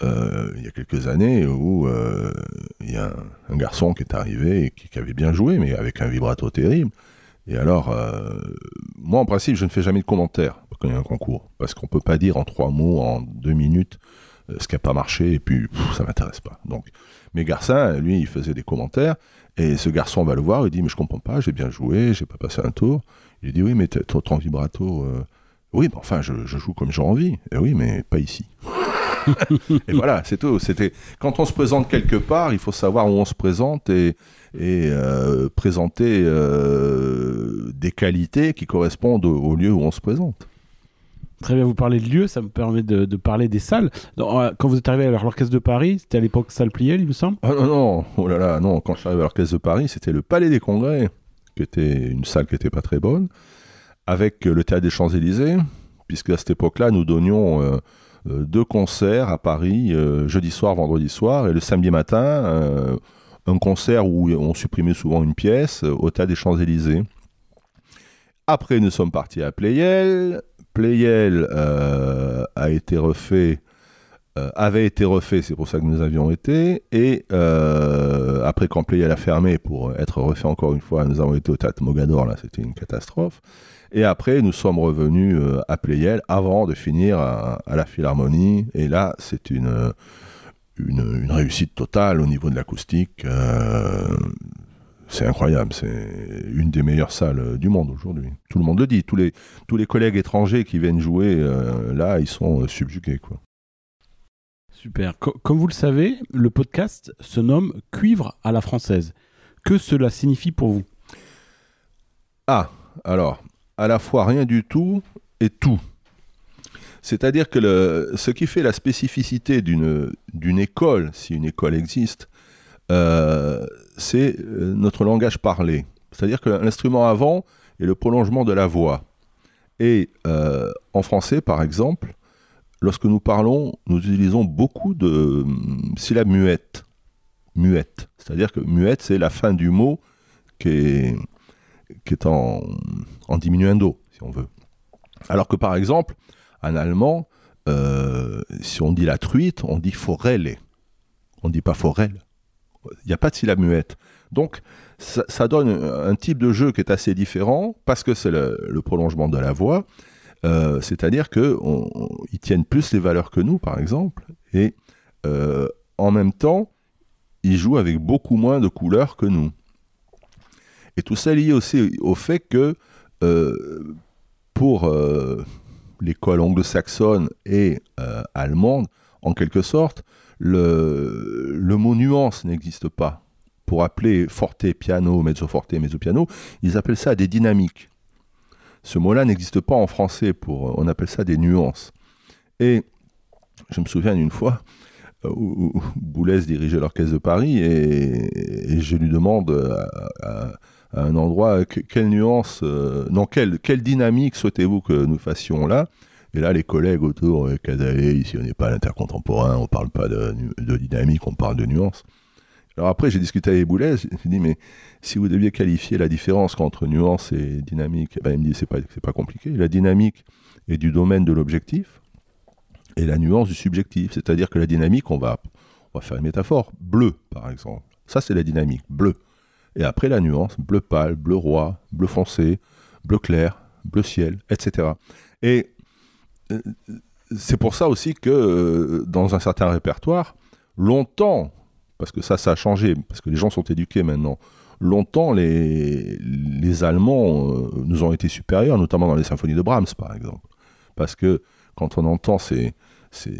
euh, il y a quelques années où euh, il y a un, garçon qui est arrivé et qui, avait bien joué, mais avec un vibrato terrible. Et alors, euh, moi en principe, je ne fais jamais de commentaires quand il y a un concours, parce qu'on ne peut pas dire en trois mots, en deux minutes, ce qui n'a pas marché, et puis ça m'intéresse pas. Donc, mais Garcin, lui, il faisait des commentaires, et ce garçon va le voir, il dit, mais je comprends pas, j'ai bien joué, j'ai pas passé un tour. Il dit, oui, mais en vibrato. Oui, mais enfin, je, joue comme j'ai envie. Et oui, mais pas ici. et voilà, c'est tout. C'était quand on se présente quelque part, il faut savoir où on se présente et, et euh, présenter euh, des qualités qui correspondent au, lieu où on se présente.
Très bien, vous parlez de lieu, ça me permet de, parler des salles. Euh, quand vous êtes arrivé à l'Orchestre de Paris, c'était à l'époque salle Pliel, il me semble?
Ah non, non, oh là là, non, quand je suis arrivé à l'Orchestre de Paris, c'était le Palais des Congrès, qui était une salle qui n'était pas très bonne, avec le Théâtre des Champs-Élysées, puisque à cette époque-là, nous donnions deux concerts à Paris, jeudi soir, vendredi soir, et le samedi matin un concert où on supprimait souvent une pièce euh, au tas des Champs-Élysées. Après, nous sommes partis à Playel. Playel euh, a été refait, euh, avait été refait, c'est pour ça que nous avions été. Et après, quand Playel a fermé pour être refait encore une fois, nous avons été au Théâtre Mogador, là, c'était une catastrophe. Et après, nous sommes revenus à Playel avant de finir à la Philharmonie. Et là, c'est une une, réussite totale au niveau de l'acoustique. Euh, c'est incroyable, c'est une des meilleures salles du monde aujourd'hui. Tout le monde le dit, tous les, tous les collègues étrangers qui viennent jouer euh, là, ils sont euh, subjugués. Quoi.
Super. comme vous le savez, le podcast se nomme Cuivre à la française. Que cela signifie pour vous?
Ah, alors, à la fois rien du tout et tout. C'est-à-dire que ce qui fait la spécificité d'une école, si une école existe, euh, c'est euh, notre langage parlé. C'est-à-dire que l'instrument avant est le prolongement de la voix. Et euh, en français, par exemple, lorsque nous parlons, nous utilisons beaucoup de hum, syllabes muettes. Muettes. C'est-à-dire que muette, c'est la fin du mot qui est, qui est en, en diminuendo, si on veut. Alors que par exemple, en allemand, euh, si on dit la truite, on dit forelle. On ne dit pas forelle. Il n'y a pas de syllabe muette. Donc, ça, donne un type de jeu qui est assez différent parce que c'est le, prolongement de la voix. Euh, c'est-à-dire qu'ils tiennent plus les valeurs que nous, par exemple. Et euh, en même temps, ils jouent avec beaucoup moins de couleurs que nous. Et tout ça lié aussi au fait que pour l'école anglo-saxonne et euh, allemande, en quelque sorte, le, mot nuance n'existe pas. Pour appeler forte, piano, mezzo forte, mezzo piano, ils appellent ça des dynamiques. Ce mot-là n'existe pas en français, pour, on appelle ça des nuances. Et je me souviens d'une fois euh, où, Boulez dirigeait l'orchestre de Paris et, je lui demande un endroit. quelle nuance, euh, non, quelle, quelle dynamique souhaitez-vous que nous fassions là? Et là, les collègues autour, euh, ici on n'est pas à l'intercontemporain, on parle pas de, dynamique, on parle de nuance. Alors après, j'ai discuté avec Boulez, j'ai dit, mais si vous deviez qualifier la différence entre nuance et dynamique, ben, il me dit, c'est pas, pas compliqué. La dynamique est du domaine de l'objectif et la nuance du subjectif. C'est-à-dire que la dynamique, on va, on va faire une métaphore, bleu par exemple. Ça, c'est la dynamique, bleu. Et après la nuance, bleu pâle, bleu roi, bleu foncé, bleu clair, bleu ciel, etc. Et euh, c'est pour ça aussi que euh, dans un certain répertoire, longtemps, parce que ça, ça a changé, parce que les gens sont éduqués maintenant, longtemps, les, les Allemands euh, nous ont été supérieurs, notamment dans les symphonies de Brahms, par exemple. Parce que quand on entend ces, ces,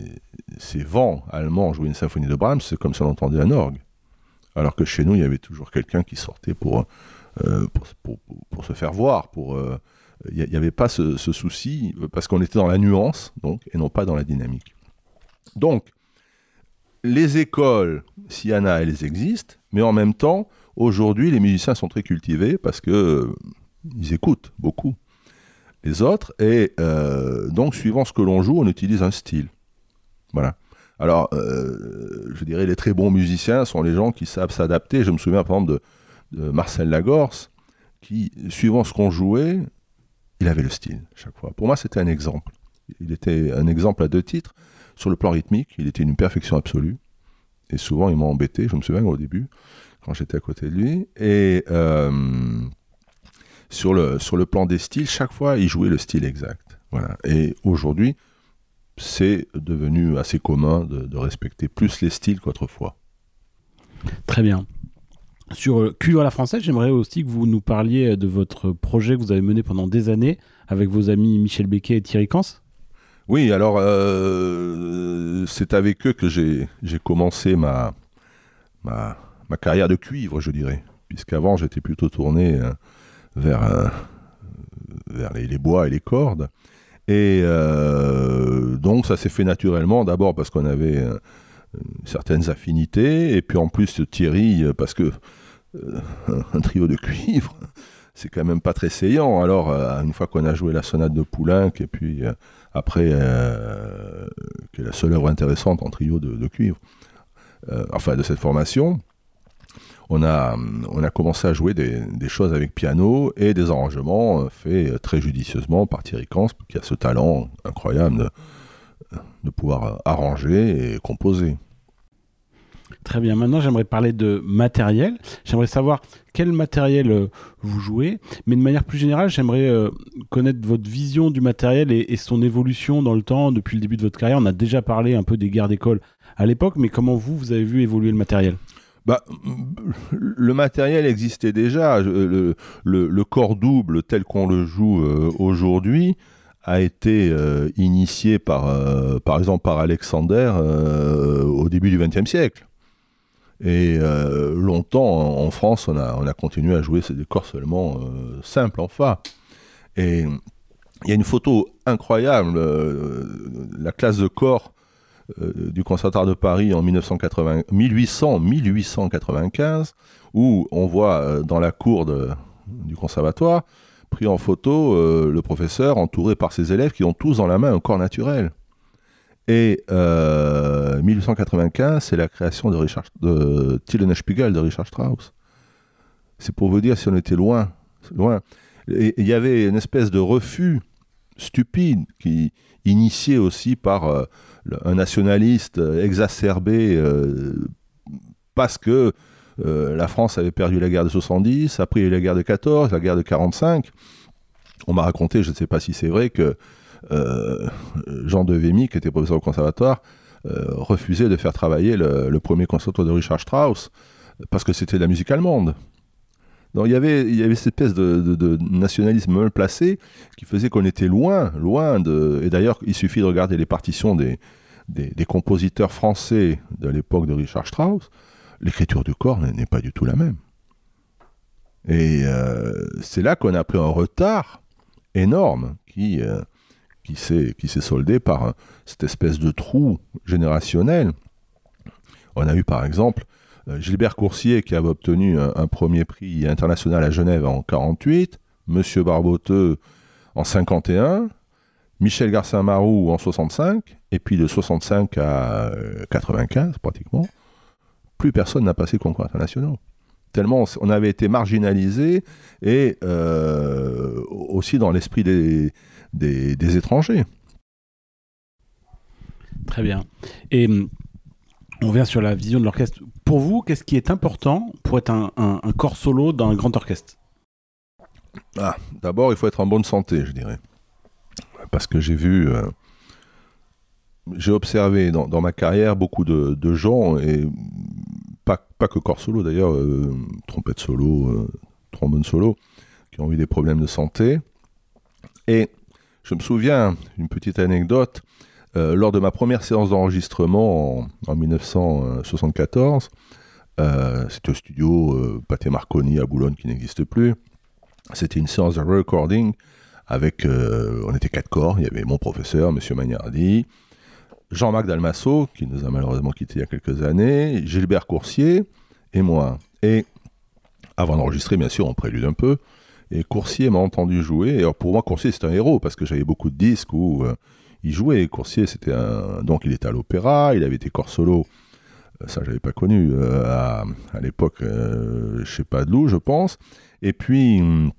ces vents allemands jouer une symphonie de Brahms, c'est comme si on entendait un orgue. Alors que chez nous, il y avait toujours quelqu'un qui sortait pour, euh, pour, se faire voir. Pour, euh, il n'y avait pas ce, souci, parce qu'on était dans la nuance, donc, et non pas dans la dynamique. Donc, les écoles, s'il y en a, elles existent, mais en même temps, aujourd'hui, les musiciens sont très cultivés parce que euh, ils écoutent beaucoup les autres, et donc, suivant ce que l'on joue, on utilise un style. Voilà. Alors, euh, je dirais, les très bons musiciens sont les gens qui savent s'adapter. Je me souviens, par exemple, de, Marcel Lagorce, qui, suivant ce qu'on jouait, il avait le style, chaque fois. Pour moi, c'était un exemple. Il était un exemple à deux titres. Sur le plan rythmique, il était une perfection absolue. Et souvent, il m'a embêté, je me souviens au début, quand j'étais à côté de lui. Et euh, sur, le, sur le plan des styles, chaque fois, il jouait le style exact. Voilà. Et aujourd'hui, c'est devenu assez commun de, respecter plus les styles qu'autrefois.
Très bien. Sur euh, Cuivre à la française, j'aimerais aussi que vous nous parliez de votre projet que vous avez mené pendant des années avec vos amis Michel Becquet et Thierry Cans.
Oui, alors euh, c'est avec eux que j'ai commencé ma, ma, carrière de cuivre, je dirais. Puisqu'avant, j'étais plutôt tourné euh, vers, vers les, bois et les cordes. Et euh, donc ça s'est fait naturellement, d'abord parce qu'on avait euh, certaines affinités, et puis en plus Thierry, euh, parce que un trio de cuivre, c'est quand même pas très saillant. Alors une fois qu'on a joué la sonate de Poulenc, et puis après, qui est la seule œuvre intéressante en trio de cuivre, enfin de cette formation, on a, on a commencé à jouer des, choses avec piano et des arrangements euh, faits très judicieusement par Thierry Kans, qui a ce talent incroyable de, pouvoir arranger et composer.
Très bien. Maintenant, j'aimerais parler de matériel. J'aimerais savoir quel matériel euh, vous jouez, mais de manière plus générale, j'aimerais euh, connaître votre vision du matériel et, et, son évolution dans le temps depuis le début de votre carrière. On a déjà parlé un peu des guerres d'école à l'époque, mais comment vous, vous avez vu évoluer le matériel?
Bah, le matériel existait déjà. Le, corps double tel qu'on le joue euh, aujourd'hui a été euh, initié par, euh, par exemple par Alexander au début du XXe siècle. Et longtemps en France, on a, on a continué à jouer ces corps seulement simples en fa. Et il y a une photo incroyable, la classe de corps du Conservatoire de Paris en 1800, 1895, où on voit euh, dans la cour du Conservatoire, pris en photo, euh, le professeur entouré par ses élèves qui ont tous dans la main un corps naturel. Et 1895, c'est la création de, Richard, de Spiegel de Richard Strauss. C'est pour vous dire si on était loin. loin. Il y avait une espèce de refus stupide qui initié aussi par un nationaliste euh, exacerbé euh, parce que euh, la France avait perdu la guerre de 70, après la guerre de 14, la guerre de 45. On m'a raconté, je ne sais pas si c'est vrai, que Jean de Vémy, qui était professeur au conservatoire, refusait de faire travailler le, premier concerto de Richard Strauss parce que c'était de la musique allemande. Donc il y avait, cette espèce de, nationalisme mal placé qui faisait qu'on était loin, loin de. Et d'ailleurs, il suffit de regarder les partitions des, des, compositeurs français de l'époque de Richard Strauss. L'écriture du corps n'est pas du tout la même. Et euh, c'est là qu'on a pris un retard énorme qui, euh, qui s'est soldé par cette espèce de trou générationnel. On a eu par exemple euh, Gilbert Coursier qui avait obtenu un, premier prix international à Genève en 48, Monsieur Barboteux en 51, Michel Garcin-Marou en 65, et puis de 65 à 95 pratiquement, plus personne n'a passé concours international. Tellement on avait été marginalisé et euh, aussi dans l'esprit des, étrangers.
Très bien. Hum, on vient sur la vision de l'orchestre. Pour vous, qu'est-ce qui est important pour être un, corps solo dans un grand orchestre?
Ah, D'abord, il faut être en bonne santé, je dirais. Parce que j'ai vu, euh, j'ai observé dans, ma carrière beaucoup de, gens, et pas, que corps solo d'ailleurs, euh, trompette solo, euh, trombone solo, qui ont eu des problèmes de santé. Et je me souviin, une petite anecdote, euh, lors de ma première séance d'enregistrement en, 1974, euh, c'était au studio euh, Pathé Marconi à Boulogne qui n'existe plus. C'était une séance de recording avec, on était quatre corps, il y avait mon professeur, Monsieur Magnardi, Jean-Marc Dalmasso, qui nous a malheureusement quittés il y a quelques années, Gilbert Coursier et moi. Et avant d'enregistrer, bien sûr, on prélude un peu. Et Coursier m'a entendu jouer. Alors pour moi, Coursier, c'est un héros parce que j'avais beaucoup de disques où il jouait. Coursier, c'était un. Donc, il était à l'opéra, il avait été corps solo. Euh, ça, j'avais pas connu euh, à, l'époque, euh, pas d'où, je pense. Et puis, hum,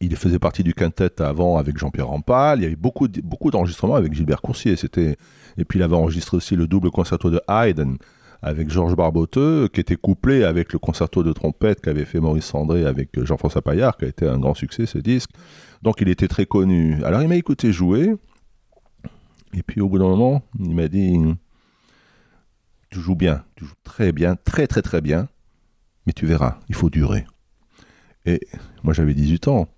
il faisait partie du quintet avant avec Jean-Pierre Rampal. Il y avait beaucoup, beaucoup d'enregistrements avec Gilbert Coursier. C'était et puis il avait enregistré aussi le double concerto de Haydn avec Georges Barboteux, qui était couplé avec le concerto de trompette qu'avait fait Maurice Sandré avec Jean-François Paillard, qui a été un grand succès ce disque. Donc il était très connu. Alors il m'a écouté jouer. Et puis au bout d'un moment, il m'a dit Tu joues bien, tu joues très bien, très très très bien, mais tu verras, il faut durer. Et moi j'avais 18 ans.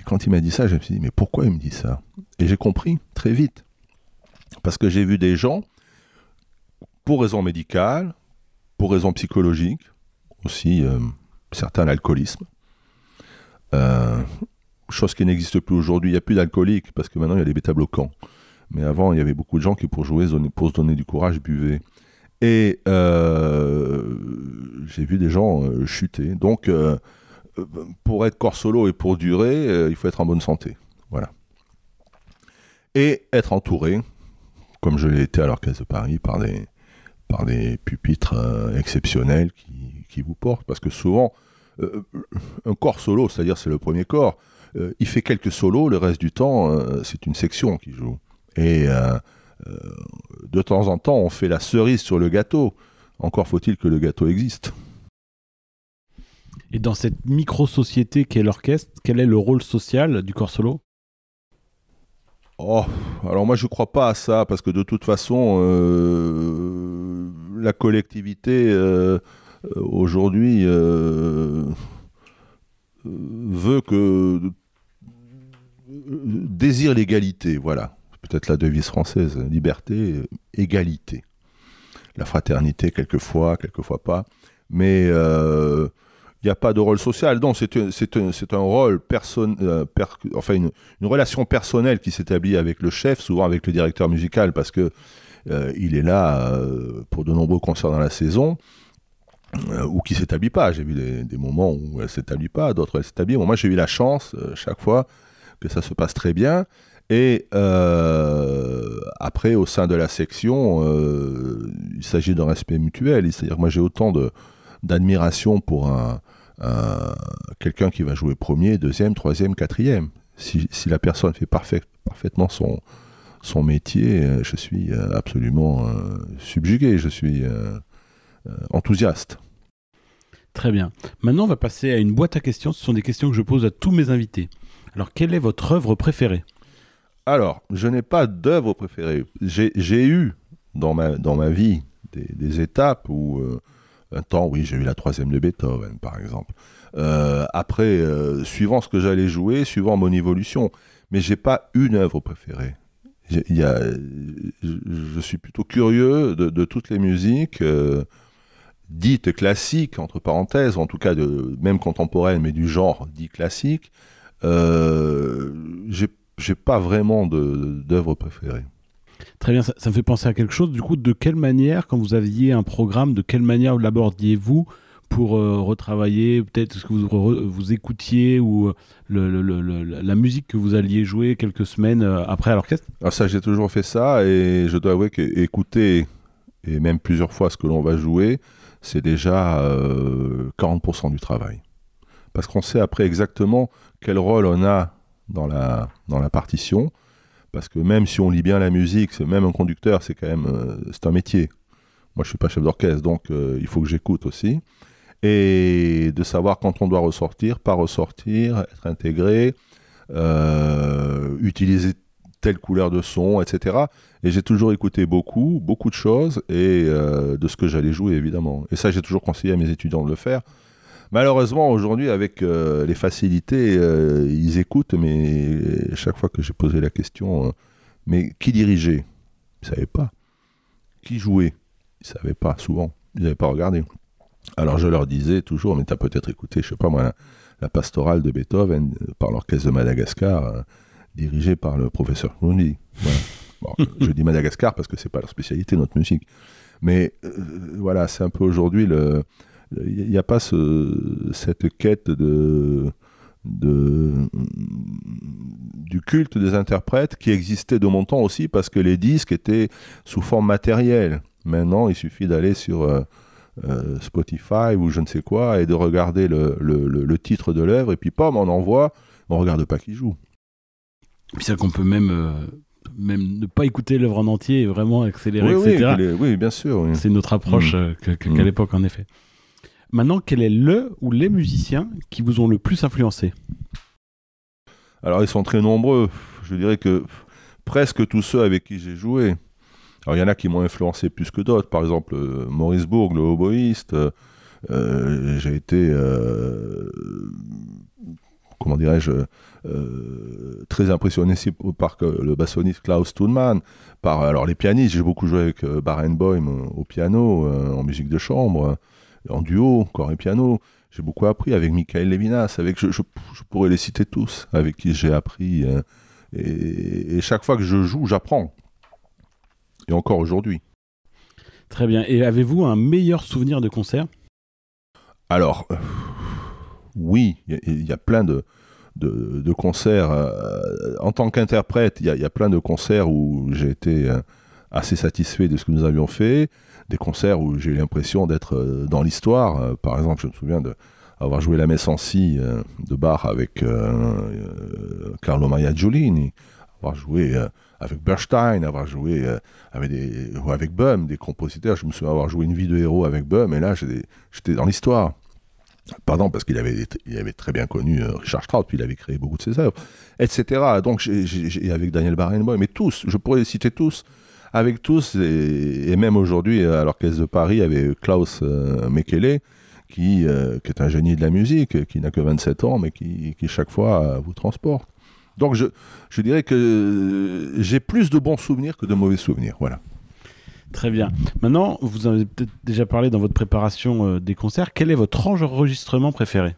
Et quand il m'a dit ça, je me suis dit Mais pourquoi il me dit ça? Et j'ai compris très vite. Parce que j'ai vu des gens, pour raisons médicales, pour raisons psychologiques, aussi euh, certains l'alcoolisme, euh, chose qui n'existe plus aujourd'hui. Il n'y a plus d'alcooliques parce que maintenant il y a des bêta-bloquants. Mais avant, il y avait beaucoup de gens qui, pour jouer, pour se donner du courage, buvaient. Et euh, j'ai vu des gens euh, chuter. Donc, euh, pour être corps solo et pour durer, il faut être en bonne santé. Voilà. Et être entouré, comme je l'ai été à l'Orchestre de Paris, par des, par des pupitres exceptionnels qui, qui, vous portent. Parce que souvent, un corps solo, c'est-à-dire c'est le premier corps, il fait quelques solos, le reste du temps, c'est une section qui joue. Et euh, euh, de temps en temps, on fait la cerise sur le gâteau. Encore faut-il que le gâteau existe.
Et dans cette micro-société qu'est l'orchestre, quel est le rôle social du corps solo
Oh, alors moi je ne crois pas à ça parce que de toute façon, euh, la collectivité aujourd'hui veut que désire l'égalité, voilà peut-être la devise française, liberté, égalité. La fraternité, quelquefois, quelquefois pas. Mais il euh, n'y a pas de rôle social. Non, c'est un, rôle, personne, euh, enfin une, relation personnelle qui s'établit avec le chef, souvent avec le directeur musical, parce que euh, il est là pour de nombreux concerts dans la saison. ou qui s'établit pas. J'ai vu des, des, moments où elle s'établit pas, d'autres elle s'établit. moi, j'ai eu la chance chaque fois que ça se passe très bien. Et euh, après, au sein de la section, euh, il s'agit d'un respect mutuel. C'est-à-dire que moi, j'ai autant d'admiration pour un, quelqu'un qui va jouer premier, deuxième, troisième, quatrième. Si, la personne fait parfaitement son, métier, euh, je suis absolument subjugué, je suis enthousiaste.
Très bien. Maintenant, on va passer à une boîte à questions. Ce sont des questions que je pose à tous mes invités. Alors, quelle est votre œuvre préférée?
Alors, je n'ai pas d'œuvre préférée. J'ai eu dans ma, dans ma vie des, étapes où, euh, un temps, oui, j'ai eu la troisième de Beethoven, par exemple. Euh, après, euh, suivant ce que j'allais jouer, suivant mon évolution. Mais j'ai pas une œuvre préférée. Y a, je, suis plutôt curieux de, toutes les musiques dites classiques, entre parenthèses, en tout cas de, même contemporaines, mais du genre dit classique. J'ai pas vraiment d'œuvre préférée.
Très bien, ça, me fait penser à quelque chose. Du coup, de quelle manière, quand vous aviez un programme, de quelle manière l'abordiez-vous pour euh, retravailler peut-être ce que vous, vous écoutiez ou euh, le, la musique que vous alliez jouer quelques semaines euh, après à l'orchestre?
Ah, ça, j'ai toujours fait ça et je dois avouer qu'écouter, et même plusieurs fois ce que l'on va jouer, c'est déjà 40% du travail. Parce qu'on sait après exactement quel rôle on a dans la, dans la partition. Parce que même si on lit bien la musique, même un conducteur, c'est quand même euh, c'est un métier. Moi, je suis pas chef d'orchestre, donc euh, il faut que j'écoute aussi. Et de savoir quand on doit ressortir, pas ressortir, être intégré, euh, utiliser telle couleur de son, etc. Et j'ai toujours écouté beaucoup, beaucoup de choses, et de ce que j'allais jouer, évidemment. Et ça, j'ai toujours conseillé à mes étudiants de le faire. Malheureusement, aujourd'hui, avec euh, les facilités, euh, ils écoutent, mais chaque fois que j'ai posé la question, euh, mais qui dirigeait? Ils ne savaient pas. Qui jouait? Ils ne savaient pas, souvent. Ils n'avaient pas regardé. Alors je leur disais toujours, mais tu as peut-être écouté, je sais pas moi, la, pastorale de Beethoven par l'orchestre de Madagascar, dirigée par le professeur Clooney. je dis Madagascar parce que c'est pas leur spécialité, notre musique. Mais voilà, c'est un peu aujourd'hui le il n'y a pas cette quête de, du culte des interprètes qui existait de mon temps aussi parce que les disques étaient sous forme matérielle. Maintenant, il suffit d'aller sur euh, euh, Spotify ou je ne sais quoi et de regarder le, titre de l'œuvre et puis pom, on envoie, on regarde pas qui joue.
C'est qu'on peut même euh, même ne pas écouter l'œuvre en entier et vraiment accélérer, etc.
Oui, bien sûr.
C'est notre approche mm. qu'à mm. l'époque, en effet. Maintenant, quel est le ou les musiciens qui vous ont le plus influencé?
Alors, ils sont très nombreux. Je dirais que presque tous ceux avec qui j'ai joué. Alors il y en a qui m'ont influencé plus que d'autres. Par exemple, euh, Maurice Bourg, le oboïste. Euh, j'ai été, euh, comment dirais-je, très impressionné par le bassoniste Klaus Thunmann. Par alors les pianistes, j'ai beaucoup joué avec Barenboim au piano, en musique de chambre, en duo, corps et piano. J'ai beaucoup appris avec Michael Levinas, avec je, je, pourrais les citer tous, avec qui j'ai appris. et, chaque fois que je joue, j'apprends et encore aujourd'hui.
Très bien. Et avez-vous un meilleur souvenir de concert?
Alors, euh, oui, il y, a plein de, de, concerts. Euh, en tant qu'interprète, il y, a plein de concerts où j'ai été euh, assez satisfait de ce que nous avions fait. Des concerts où j'ai l'impression d'être dans l'histoire. par exemple, je me souviens de avoir joué la messe en si de Bach avec Carlo Maria Giulini, avoir joué avec Bernstein, avoir joué euh, avec, des, Bum, des compositeurs. Je me souviens avoir joué une vie de héros avec Bum, et là, j'étais dans l'histoire. Pardon, parce qu'il avait, il avait très bien connu euh, Richard Strauss, puis il avait créé beaucoup de ses œuvres, etc. Donc, j'ai avec Daniel Barenboim, mais tous, je pourrais les citer tous, avec tous, et, même aujourd'hui, à l'Orchestre de Paris, avec Klaus euh, Mekele, qui, qui, est un génie de la musique, qui n'a que 27 ans, mais qui, qui chaque fois vous transporte. Donc je, je dirais que j'ai plus de bons souvenirs que de mauvais souvenirs. Voilà.
Très bien. Maintenant, vous avez peut-être déjà parlé dans votre préparation euh, des concerts. Quel est votre enregistrement préféré?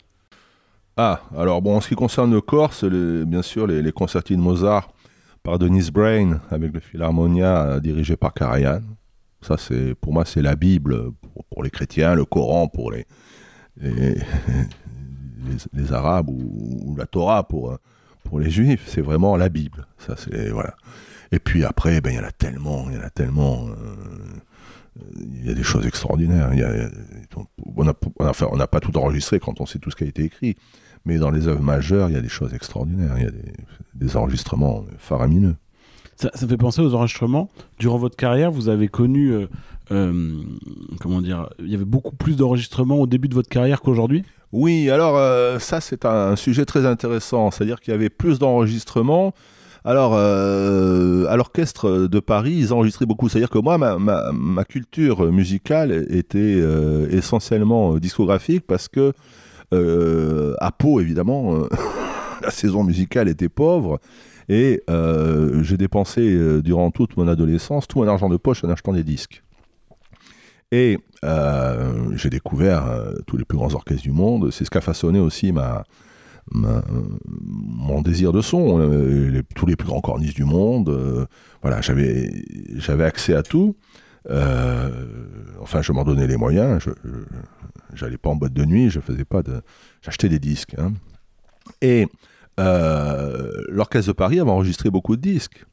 Ah, alors bon, en ce qui concerne le Corse, bien sûr, les, les concertines de Mozart par Denise Brain avec le Philharmonia euh, dirigé par Karajan. Ça, c'est pour moi, c'est la Bible pour, les chrétiens, le Coran pour les, les, Arabes ou, la Torah pour, euh, pour les juifs, c'est vraiment la Bible. Ça, c'est voilà. Et puis après, ben il y en a tellement, il y en a tellement. Euh, il y a des choses extraordinaires. on n'a on pas tout enregistré quand on sait tout ce qui a été écrit, mais dans les œuvres majeures, il y a des choses extraordinaires. Il y a des, enregistrements faramineux.
Ça, ça, fait penser aux enregistrements. Durant votre carrière, vous avez connu, euh, euh, comment dire, il y avait beaucoup plus d'enregistrements au début de votre carrière qu'aujourd'hui?
Oui, alors euh, ça c'est un sujet très intéressant, c'est-à-dire qu'il y avait plus d'enregistrements. Alors, à l'orchestre de Paris, ils enregistraient beaucoup. C'est-à-dire que moi, ma, culture musicale était essentiellement discographique parce que à Pau, évidemment, la saison musicale était pauvre. Et j'ai dépensé durant toute mon adolescence tout mon argent de poche en achetant des disques. Et euh, j'ai découvert euh, tous les plus grands orchestres du monde. C'est ce qui a façonné aussi ma, mon désir de son. Euh, tous les plus grands cornistes du monde. voilà, j'avais, accès à tout. enfin, je m'en donnais les moyens. J'allais pas en boîte de nuit. Je faisais pas de. J'achetais des disques. Hein. Et l'orchestre de Paris avait enregistré beaucoup de disques.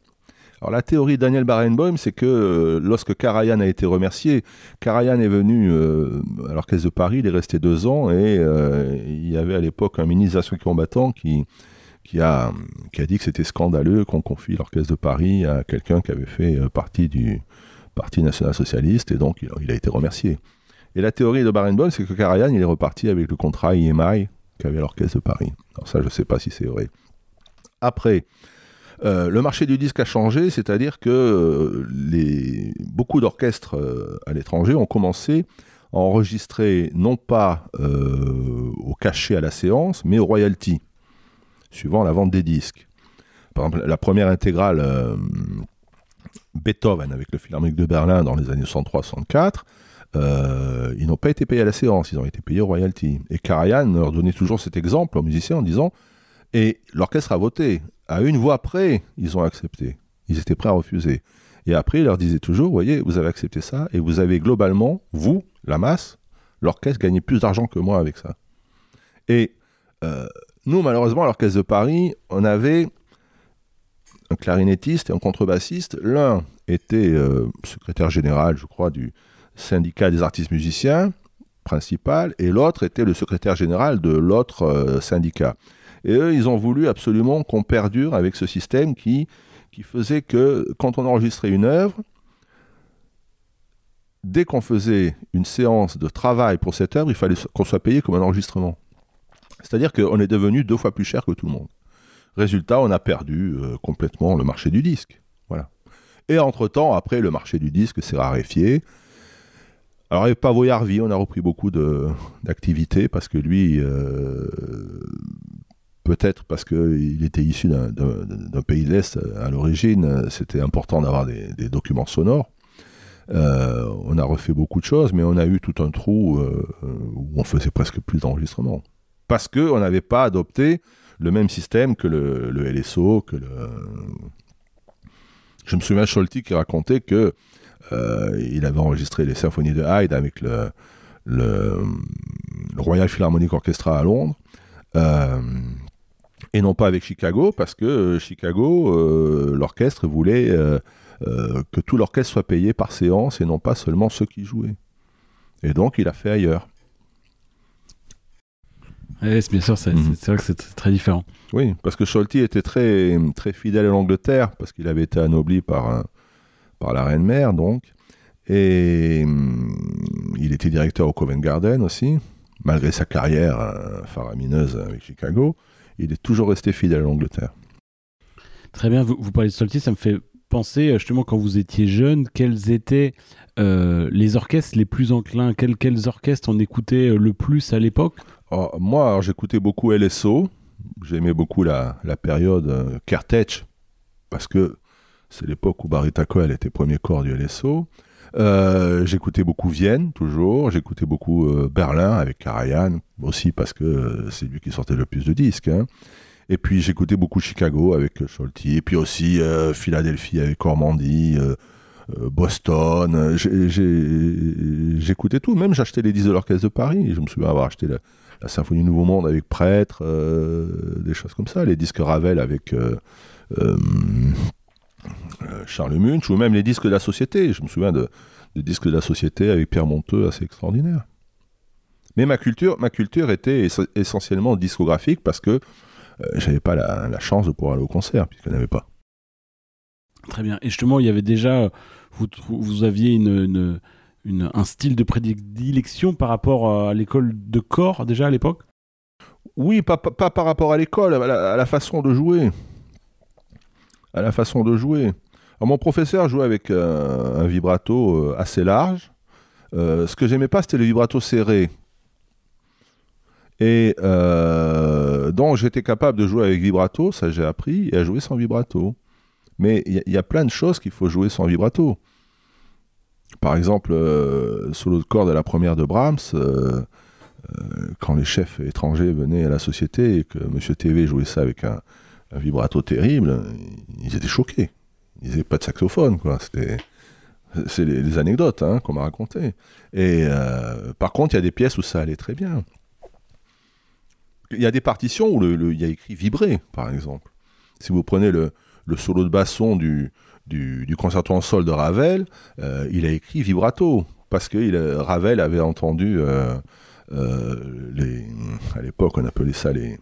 Alors la théorie de Daniel Barenboim, c'est que euh, lorsque Karajan a été remercié, Karajan est venu euh, à l'Orchestre de Paris, il est resté deux ans, et euh, il y avait à l'époque un ministre des combattant qui, qui, a, qui a dit que c'était scandaleux qu'on confie l'Orchestre de Paris à quelqu'un qui avait fait partie du Parti national-socialiste, et donc il, a été remercié. Et la théorie de Barenboim, c'est que Karajan, il est reparti avec le contrat IMI qu'avait l'Orchestre de Paris. Alors ça, je ne sais pas si c'est vrai. Après, euh, le marché du disque a changé, c'est-à-dire que euh, beaucoup d'orchestres euh, à l'étranger ont commencé à enregistrer non pas au cachet à la séance, mais au royalty, suivant la vente des disques. Par exemple, la première intégrale Beethoven avec le Philharmonique de Berlin dans les années 63-64, ils n'ont pas été payés à la séance, ils ont été payés au royalty. Et Karajan leur donnait toujours cet exemple aux musiciens en disant et l'orchestre a voté à une voix près, ils ont accepté. Ils étaient prêts à refuser. Et après, il leur disait toujours, voyez, vous avez accepté ça, et vous avez globalement, vous, la masse, l'orchestre, gagné plus d'argent que moi avec ça. Et euh, nous, malheureusement, à l'orchestre de Paris, on avait un clarinettiste et un contrebassiste. L'un était euh, secrétaire général, je crois, du syndicat des artistes musiciens principal, et l'autre était le secrétaire général de l'autre euh, syndicat. Et eux, ils ont voulu absolument qu'on perdure avec ce système qui, qui faisait que quand on enregistrait une œuvre, dès qu'on faisait une séance de travail pour cette œuvre, il fallait qu'on soit payé comme un enregistrement. C'est-à-dire qu'on est devenu deux fois plus cher que tout le monde. Résultat, on a perdu euh, complètement le marché du disque. Et entre-temps, après, le marché du disque s'est raréfié. Alors, avec Pavo on a repris beaucoup d'activités parce que lui, euh, peut-être parce qu'il était issu d'un pays de l'Est à l'origine, c'était important d'avoir des, documents sonores. Euh, on a refait beaucoup de choses, mais on a eu tout un trou euh, où on faisait presque plus d'enregistrements. Parce qu'on n'avait pas adopté le même système que le, LSO, que le... Je me souviens Scholti qui racontait que euh, il avait enregistré les symphonies de Hyde avec le, le, Royal Philharmonic Orchestra à Londres. et non pas avec Chicago, parce que Chicago, l'orchestre voulait euh, que tout l'orchestre soit payé par séance et non pas seulement ceux qui jouaient. Et donc il a fait ailleurs.
Oui, bien sûr, mhm. c'est vrai que c'est très différent.
Oui, parce que Scholti était très, très fidèle à l'Angleterre, parce qu'il avait été anobli par, par la reine-mère, donc. Et hum, il était directeur au Covent Garden aussi, malgré sa carrière euh, faramineuse avec Chicago. Il est toujours resté fidèle à l'Angleterre.
Très bien, vous, vous parlez de Scholti, ça me fait penser euh, justement quand vous étiez jeune, quels étaient euh, les orchestres les plus enclins? Quels, quels orchestres on écoutait le plus à l'époque?
Oh, Moi, j'écoutais beaucoup LSO. J'aimais beaucoup la, la période euh, parce que c'est l'époque où Barry Cohen était premier corps du LSO. j'écoutais beaucoup Vienne, toujours. J'écoutais beaucoup Berlin avec Karajan, aussi parce que c'est lui qui sortait le plus de disques. Hein. Et puis j'écoutais beaucoup Chicago avec Scholti, et puis aussi euh, Philadelphie avec euh, euh, Boston. J'écoutais tout, même j'achetais les disques de l'Orchestre de Paris. Je me souviens avoir acheté la, Symphonie Nouveau Monde avec Prêtre, des choses comme ça, les disques Ravel avec Charles Munch, ou même les disques de la Société. Je me souviens de, des disques de la Société avec Pierre Monteux, assez extraordinaire. Mais ma culture, ma culture était essentiellement discographique parce que euh, j'avais pas la, chance de pouvoir aller au concert, puisqu'il n'y en avait pas.
Très bien. Et justement, il y avait déjà, vous, vous aviez une, une, un style de prédilection par rapport à l'école de corps déjà à l'époque?
Oui, pas, pas, par rapport à l'école, à, la façon de jouer. À la façon de jouer. mon professeur jouait avec euh, un vibrato euh, assez large. ce que j'aimais pas, c'était le vibrato serré. Et euh, donc j'étais capable de jouer avec vibrato, ça j'ai appris, et à jouer sans vibrato. Mais il y, a plein de choses qu'il faut jouer sans vibrato. Par exemple, euh, solo de corde à la première de Brahms, euh, quand les chefs étrangers venaient à la société et que M. TV jouait ça avec un, vibrato terrible, ils étaient choqués. Ils n'avaient pas de saxophone, quoi. C'est les, anecdotes hein, qu'on m'a racontées. Et par contre, il y a des pièces où ça allait très bien. Il y a des partitions où il y a écrit vibrer, par exemple. Si vous prenez le, solo de basson du, du, concerto en sol de Ravel, euh, il a écrit vibrato, parce que Ravel avait entendu, euh, euh, les, à l'époque on appelait ça les,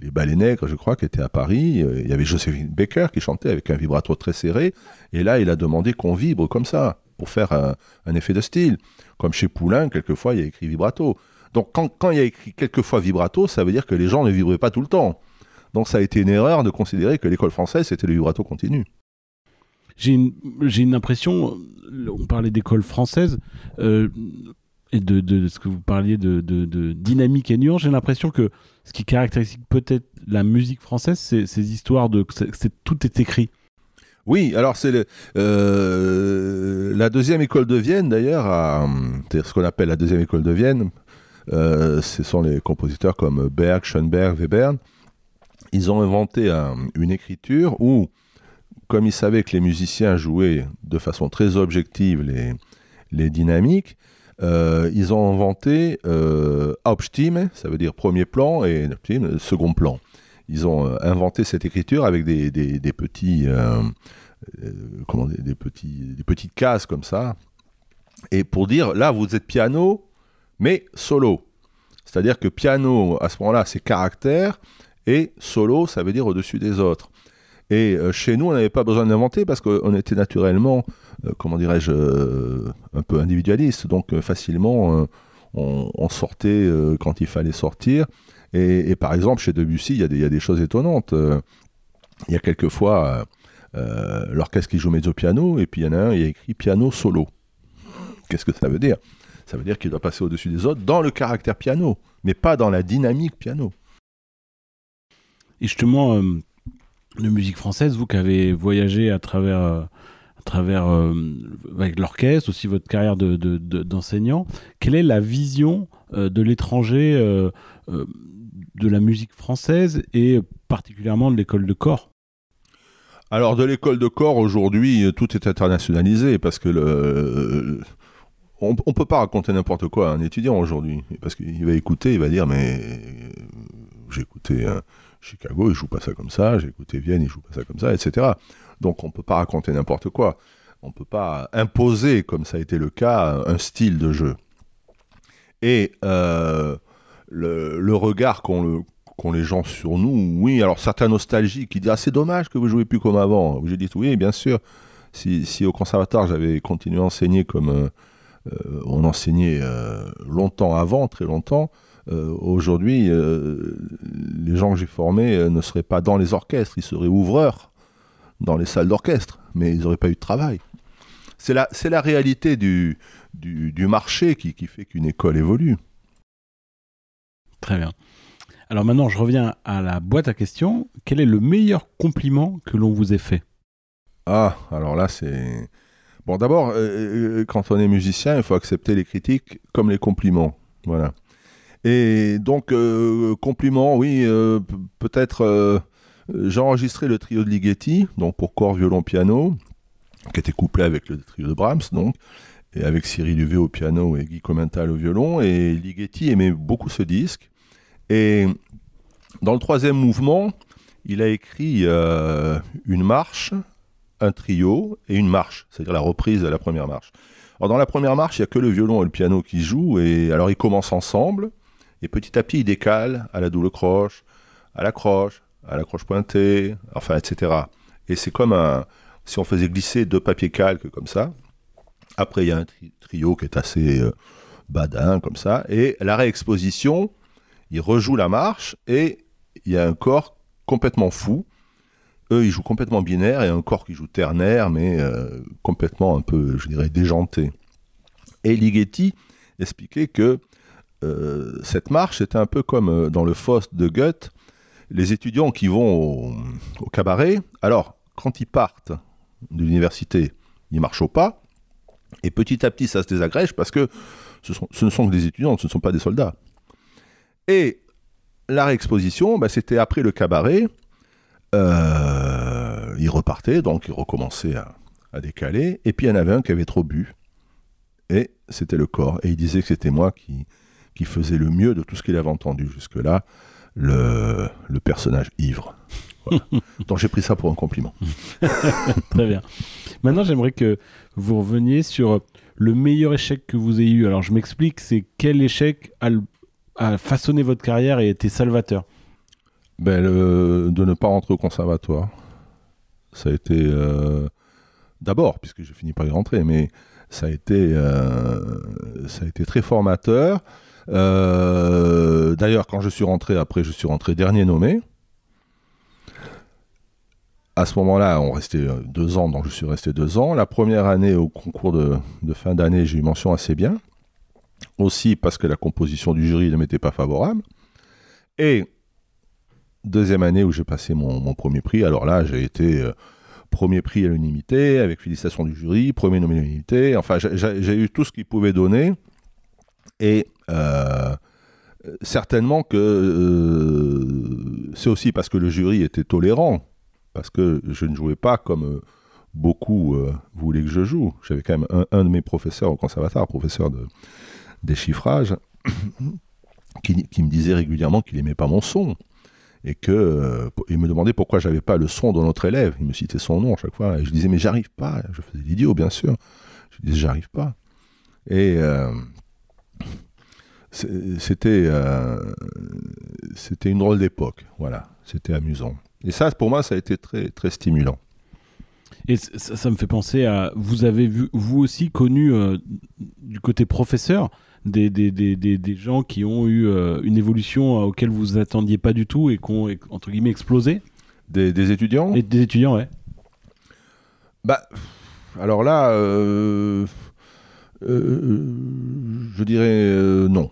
les, ballets nègres, je crois, qui étaient à Paris. Il y avait Josephine Baker qui chantait avec un vibrato très serré, et là il a demandé qu'on vibre comme ça, pour faire un, effet de style. Comme chez Poulain, quelquefois il y a écrit vibrato. Donc quand, il y a écrit quelquefois vibrato, ça veut dire que les gens ne vibraient pas tout le temps. Donc ça a été une erreur de considérer que l'école française c'était le vibrato continu.
J'ai une, impression, on parlait d'école française, euh, et de, ce que vous parliez de, dynamique et nuance, j'ai l'impression que ce qui caractérise peut-être la musique française, c'est ces histoires de... c'est tout est écrit.
Oui, alors c'est euh, la deuxième école de Vienne d'ailleurs, ce qu'on appelle la deuxième école de Vienne, euh, ce sont les compositeurs comme Berg, Schoenberg, Webern. Ils ont inventé une écriture où, comme ils savaient que les musiciens jouaient de façon très objective les, les dynamiques, euh, ils ont inventé euh, Hauptstimme, ça veut dire premier plan, et second plan. Ils ont euh, inventé cette écriture avec des, petits, comment, des, des petites cases comme ça. Et pour dire, là, vous êtes piano, mais solo. C'est-à-dire que piano, à ce moment-là, c'est caractère, et solo, ça veut dire au-dessus des autres. Et euh, chez nous, on n'avait pas besoin d'inventer parce qu'on était naturellement, euh, comment dirais-je, euh, un peu individualiste. Donc facilement, on, sortait quand il fallait sortir. Et, par exemple, chez Debussy, il y, a des choses étonnantes. Il y a quelquefois euh, l'orchestre qui joue mezzo piano, et puis il y en a un, il a écrit piano solo. Qu'est-ce que ça veut dire? Ça veut dire qu'il doit passer au-dessus des autres dans le caractère piano, mais pas dans la dynamique piano.
Et justement, de musique française, vous qui avez voyagé à travers, euh, à travers euh, avec l'orchestre, aussi votre carrière de, de, d'enseignant, quelle est la vision euh, de l'étranger de la musique française et particulièrement de l'école de corps?
Alors de l'école de corps aujourd'hui, tout est internationalisé parce que le, on, ne peut pas raconter n'importe quoi à un étudiant aujourd'hui parce qu'il va écouter, il va dire mais j'ai écouté Chicago, il joue pas ça comme ça, j'ai écouté Vienne, il joue pas ça comme ça, etc. Donc on peut pas raconter n'importe quoi. On peut pas imposer, comme ça a été le cas, un style de jeu. Et euh, le, regard qu'ont le, qu'ont les gens sur nous, oui, alors certains nostalgiques qui disent Ah, c'est dommage que vous jouez plus comme avant. J'ai dit Oui, bien sûr. Si, au conservatoire j'avais continué à enseigner comme euh, euh, on enseignait longtemps avant, très longtemps, aujourd'hui, euh, les gens que j'ai formés euh, ne seraient pas dans les orchestres, ils seraient ouvreurs dans les salles d'orchestre, mais ils n'auraient pas eu de travail. C'est la, la réalité du, du, du marché qui, qui fait qu'une école évolue.
Très bien. Alors maintenant, je reviens à la boîte à questions. Quel est le meilleur compliment que l'on vous ait fait?
Ah, alors là, c'est. Bon, d'abord, euh, euh, quand on est musicien, il faut accepter les critiques comme les compliments. Voilà. Et donc, euh, compliments, oui, euh, peut-être. euh, j'ai enregistré le trio de Ligeti, donc pour corps, violon, piano, qui était couplé avec le trio de Brahms, donc, et avec Cyril Huvet au piano et Guy Comental au violon. Et Ligeti aimait beaucoup ce disque. Et dans le troisième mouvement, il a écrit une marche un trio et une marche, c'est-à-dire la reprise de la première marche. Alors dans la première marche, il n'y a que le violon et le piano qui jouent, et alors ils commencent ensemble, et petit à petit ils décalent à la double croche, à la croche, à la croche pointée, enfin etc. Et c'est comme un, si on faisait glisser deux papiers calques comme ça. Après il y a un tri- trio qui est assez euh, badin comme ça, et la réexposition, ils rejouent la marche, et il y a un corps complètement fou, eux, ils jouent complètement binaire et un corps qui joue ternaire, mais euh, complètement un peu, je dirais, déjanté. Et Ligeti expliquait que euh, cette marche, c'était un peu comme euh, dans le Faust de Goethe, les étudiants qui vont au, cabaret, alors, quand ils partent de l'université, ils marchent au pas, et petit à petit, ça se désagrège parce que ce, ne sont que des étudiants, ce ne sont pas des soldats. Et la réexposition, bah, c'était après le cabaret, euh, il repartait, donc il recommençait à, à décaler. Et puis il y en avait un qui avait trop bu. Et c'était le corps. Et il disait que c'était moi qui, qui faisais le mieux de tout ce qu'il avait entendu jusque-là, le, le personnage ivre. Voilà. donc j'ai pris ça pour un compliment.
Très bien. Maintenant, j'aimerais que vous reveniez sur le meilleur échec que vous ayez eu. Alors, je m'explique, c'est quel échec a, façonné votre carrière et été salvateur?
Ben, le- de ne pas rentrer au conservatoire. Ça a été. euh, D'abord, puisque j'ai fini par y rentrer, mais ça a été, euh, ça a été très formateur. Euh, D'ailleurs, quand je suis rentré, après, je suis rentré dernier nommé. À ce moment-là, on restait euh, deux ans, donc je suis resté deux ans. La première année, au concours de, fin d'année, j'ai eu mention assez bien. Aussi parce que la composition du jury ne m'était pas favorable. Et deuxième année où j'ai passé mon, premier prix, alors là, j'ai été euh, premier prix à l'unanimité, avec félicitations du jury, premier nommé à l'unanimité. Enfin, j'ai eu tout ce qu'il pouvait donner. Et euh, certainement que euh, c'est aussi parce que le jury était tolérant, parce que je ne jouais pas comme euh, beaucoup voulaient que je joue. J'avais quand même un, de mes professeurs au conservatoire, professeur de déchiffrage, qui, me disait régulièrement qu'il aimait pas mon son et que il me demandait pourquoi j'avais pas le son de notre élève. Il me citait son nom à chaque fois et je disais mais j'arrive pas. Je faisais l'idiot bien sûr. Je disais j'arrive pas. Et c'était euh, c'était une drôle d'époque. Voilà, c'était amusant. Et ça pour moi ça a été très très stimulant.
Et ça, ça me fait penser à. Vous avez vu, vous aussi connu euh, du côté professeur des, des, des, des, des gens qui ont eu euh, une évolution auquel vous attendiez pas du tout et qui ont, entre guillemets, explosé?
Des, étudiants?
Et des étudiants, ouais.
Bah, alors là, euh, je dirais euh, non.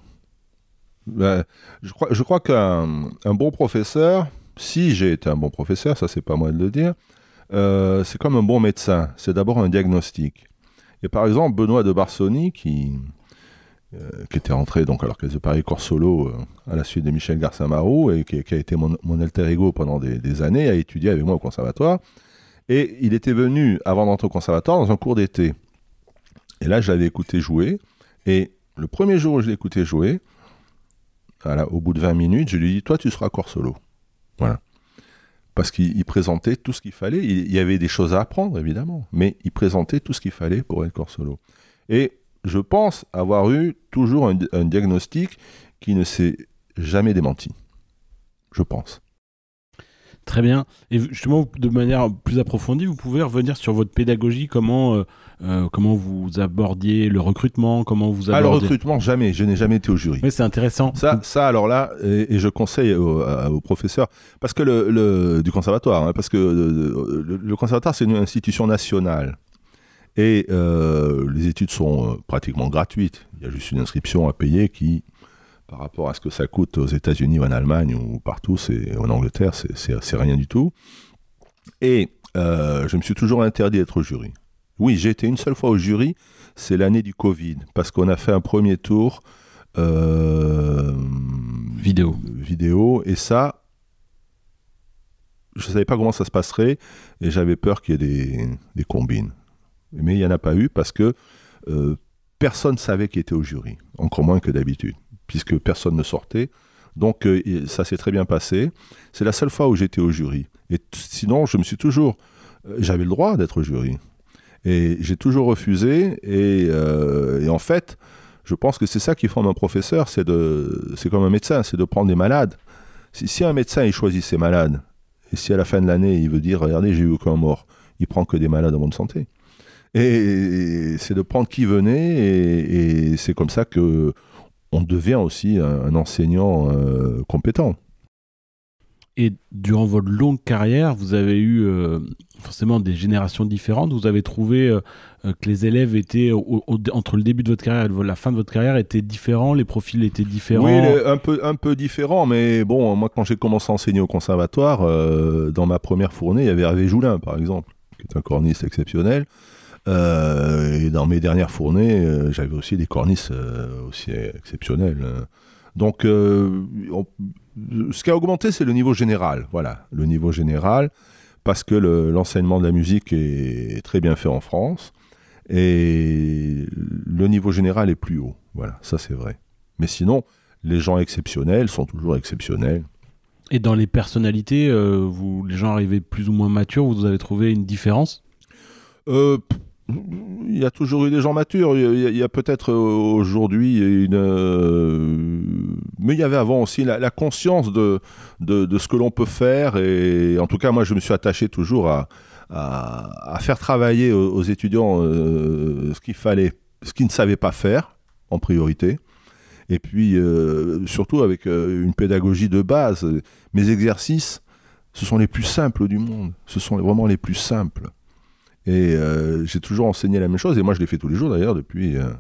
Bah, je crois, qu'un un bon professeur, si j'ai été un bon professeur, ça c'est pas moi de le dire, euh, c'est comme un bon médecin. C'est d'abord un diagnostic. Et par exemple, Benoît de Barsoni, qui, euh, était rentré donc à l'orchestre de Paris Corsolo euh, à la suite de Michel Garcin-Marou et qui, a été mon, mon alter ego pendant des, des années, a étudié avec moi au conservatoire. Et il était venu, avant d'entrer au conservatoire, dans un cours d'été. Et là, je l'avais écouté jouer. Et le premier jour où je l'ai écouté jouer, au bout de 20 minutes, je lui ai dit Toi, tu seras corps solo. Voilà. Parce qu'il il présentait tout ce qu'il fallait. Il, y avait des choses à apprendre, évidemment, mais il présentait tout ce qu'il fallait pour être corps solo. Et je pense avoir eu toujours un, un diagnostic qui ne s'est jamais démenti. Je pense.
Très bien. Et justement, de manière plus approfondie, vous pouvez revenir sur votre pédagogie, comment, euh, euh, comment vous abordiez le recrutement, comment vous
Ah, le
abordiez...
recrutement, jamais. Je n'ai jamais été au jury.
Oui, c'est intéressant.
Ça, ça, alors là, et, et je conseille aux, professeurs, parce que le, le- du conservatoire, hein, parce que euh, le, le conservatoire c'est une institution nationale et euh, les études sont pratiquement gratuites. Il y a juste une inscription à payer qui, par rapport à ce que ça coûte aux États-Unis ou en Allemagne ou partout, c'est en Angleterre, c'est- rien du tout. Et euh, je me suis toujours interdit d'être au jury. Oui, j'ai été une seule fois au jury, c'est l'année du Covid, parce qu'on a fait un premier tour euh,
Vidéo.
vidéo, et ça, je savais pas comment ça se passerait, et j'avais peur qu'il y ait des, des combines. Mais il n'y en a pas eu parce que euh, personne savait qui était au jury, encore moins que d'habitude, puisque personne ne sortait. Donc euh, ça s'est très bien passé. C'est la seule fois où j'étais au jury. Et sinon, je me suis toujours... euh, J'avais le droit d'être au jury. Et j'ai toujours refusé. Et, euh, et en fait, je pense que c'est ça qui forme un professeur. C'est de, c'est comme un médecin, c'est de prendre des malades. Si, si un médecin il choisit ses malades, et si à la fin de l'année il veut dire, regardez, j'ai eu aucun mort, il prend que des malades en bonne santé. Et c'est de prendre qui venait, et, c'est comme ça que on devient aussi un, un enseignant euh, compétent.
Et durant votre longue carrière, vous avez eu euh, forcément des générations différentes. Vous avez trouvé euh, euh, que les élèves étaient, entre le début de votre carrière et la fin de votre carrière, étaient différents, les profils étaient différents.
Oui, un peu, un peu différent, mais bon, moi quand j'ai commencé à enseigner au conservatoire, dans ma première fournée, il y avait Hervé Joulin, par exemple, qui est un corniste exceptionnel. Et dans mes dernières fournées, j'avais aussi des cornistes euh, aussi exceptionnels. Donc, euh, on- ce qui a augmenté, c'est le niveau général. Voilà, le niveau général, parce que le- l'enseignement de la musique est très bien fait en France, et le niveau général est plus haut. Voilà, ça c'est vrai. Mais sinon, les gens exceptionnels sont toujours exceptionnels.
Et dans les personnalités, euh, vous, les gens arrivaient plus ou moins matures, vous avez trouvé une différence?
Euh, il y a toujours eu des gens matures. Il y a, peut-être euh, aujourd'hui une. euh, mais il y avait avant aussi la, conscience de, de, ce que l'on peut faire. Et en tout cas, moi, je me suis attaché toujours à, à, faire travailler aux, étudiants euh, ce qu'il fallait, ce qu'ils ne savaient pas faire en priorité. Et puis, surtout avec une pédagogie de base. Mes exercices, ce sont les plus simples du monde. Ce sont vraiment les plus simples. Et euh, j'ai toujours enseigné la même chose, et moi je l'ai fait tous les jours d'ailleurs depuis. euh,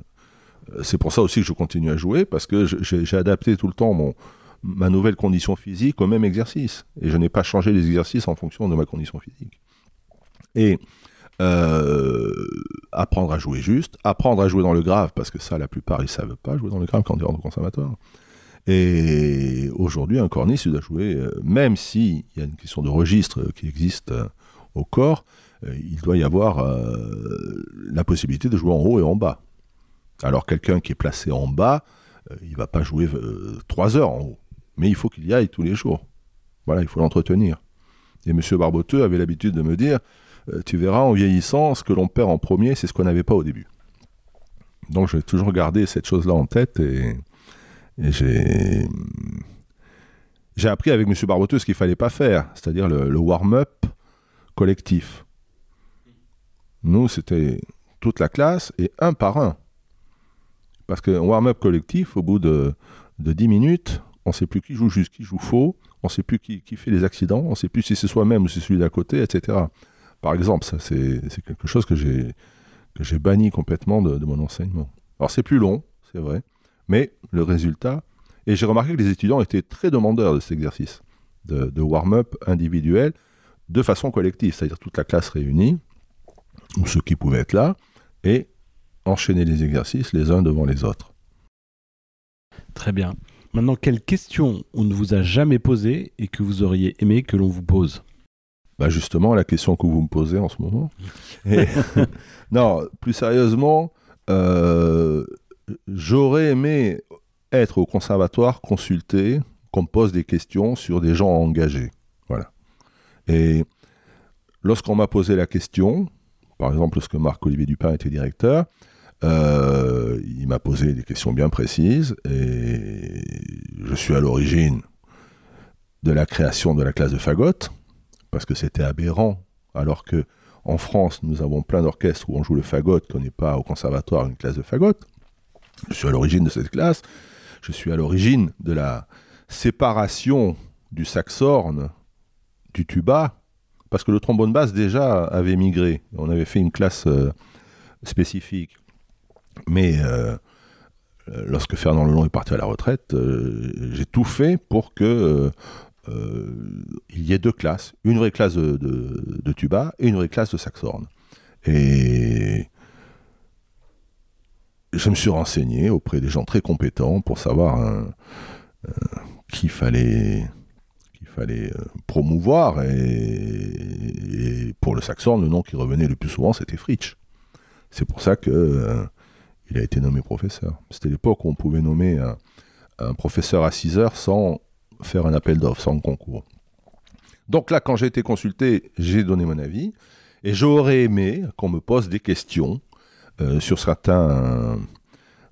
c'est pour ça aussi que je continue à jouer, parce que j'ai adapté tout le temps mon, ma nouvelle condition physique au même exercice. Et je n'ai pas changé les exercices en fonction de ma condition physique. Et euh, apprendre à jouer juste, apprendre à jouer dans le grave, parce que ça, la plupart, ils savent pas jouer dans le grave quand ils rentrent au conservatoire. Et aujourd'hui, un corniste, il doit jouer, euh, même s'il y a une question de registre qui existe au corps, il doit y avoir euh, la possibilité de jouer en haut et en bas. Alors quelqu'un qui est placé en bas, euh, il va pas jouer euh, trois heures en haut, mais il faut qu'il y aille tous les jours. Voilà, il faut l'entretenir. Et M. Barboteux avait l'habitude de me dire, euh, tu verras en vieillissant, ce que l'on perd en premier, c'est ce qu'on n'avait pas au début. Donc j'ai toujours gardé cette chose-là en tête et, j'ai appris avec M. Barboteux ce qu'il fallait pas faire, c'est-à-dire le warm-up collectif. Nous, c'était toute la classe et un par un. Parce qu'un warm-up collectif, au bout de, de 10 minutes, on ne sait plus qui joue juste, qui joue faux, on ne sait plus qui, qui fait les accidents, on ne sait plus si c'est soi-même ou si c'est celui d'à côté, etc. Par exemple, ça c'est quelque chose que j'ai que j'ai banni complètement de, mon enseignement. Alors c'est plus long, c'est vrai, mais le résultat, et j'ai remarqué que les étudiants étaient très demandeurs de cet exercice de, de warm-up individuel de façon collective, c'est-à-dire toute la classe réunie, ou ceux qui pouvaient être là, et enchaîner les exercices les uns devant les autres.
Très bien. Maintenant, quelle question on ne vous a jamais posée et que vous auriez aimé que l'on vous pose?
Bah Justement, la question que vous me posez en ce moment. non, plus sérieusement, euh, j'aurais aimé être au conservatoire consulté, qu'on me pose des questions sur des gens engagés. Voilà. Et lorsqu'on m'a posé la question, par exemple lorsque Marc-Olivier Dupin était directeur, euh, il m'a posé des questions bien précises et je suis à l'origine de la création de la classe de fagotte parce que c'était aberrant alors que en France nous avons plein d'orchestres où on joue le fagot qu'on n'est pas au conservatoire une classe de fagotte. Je suis à l'origine de cette classe. Je suis à l'origine de la séparation du saxorne du tuba parce que le trombone basse déjà avait migré. On avait fait une classe euh, spécifique. Mais euh, lorsque Fernand Lelon est parti à la retraite, euh, j'ai tout fait pour que il y ait deux classes, une vraie classe de, tuba et une vraie classe de saxhorn. Et je me suis renseigné auprès des gens très compétents pour savoir qu'il fallait fallait promouvoir et, pour le saxhorn le nom qui revenait le plus souvent c'était Fritsch. C'est pour ça que il a été nommé professeur. C'était l'époque où on pouvait nommer un, professeur à 6 heures sans faire un appel d'offres, sans concours. Donc là, quand j'ai été consulté, j'ai donné mon avis. Et j'aurais aimé qu'on me pose des questions euh, sur certains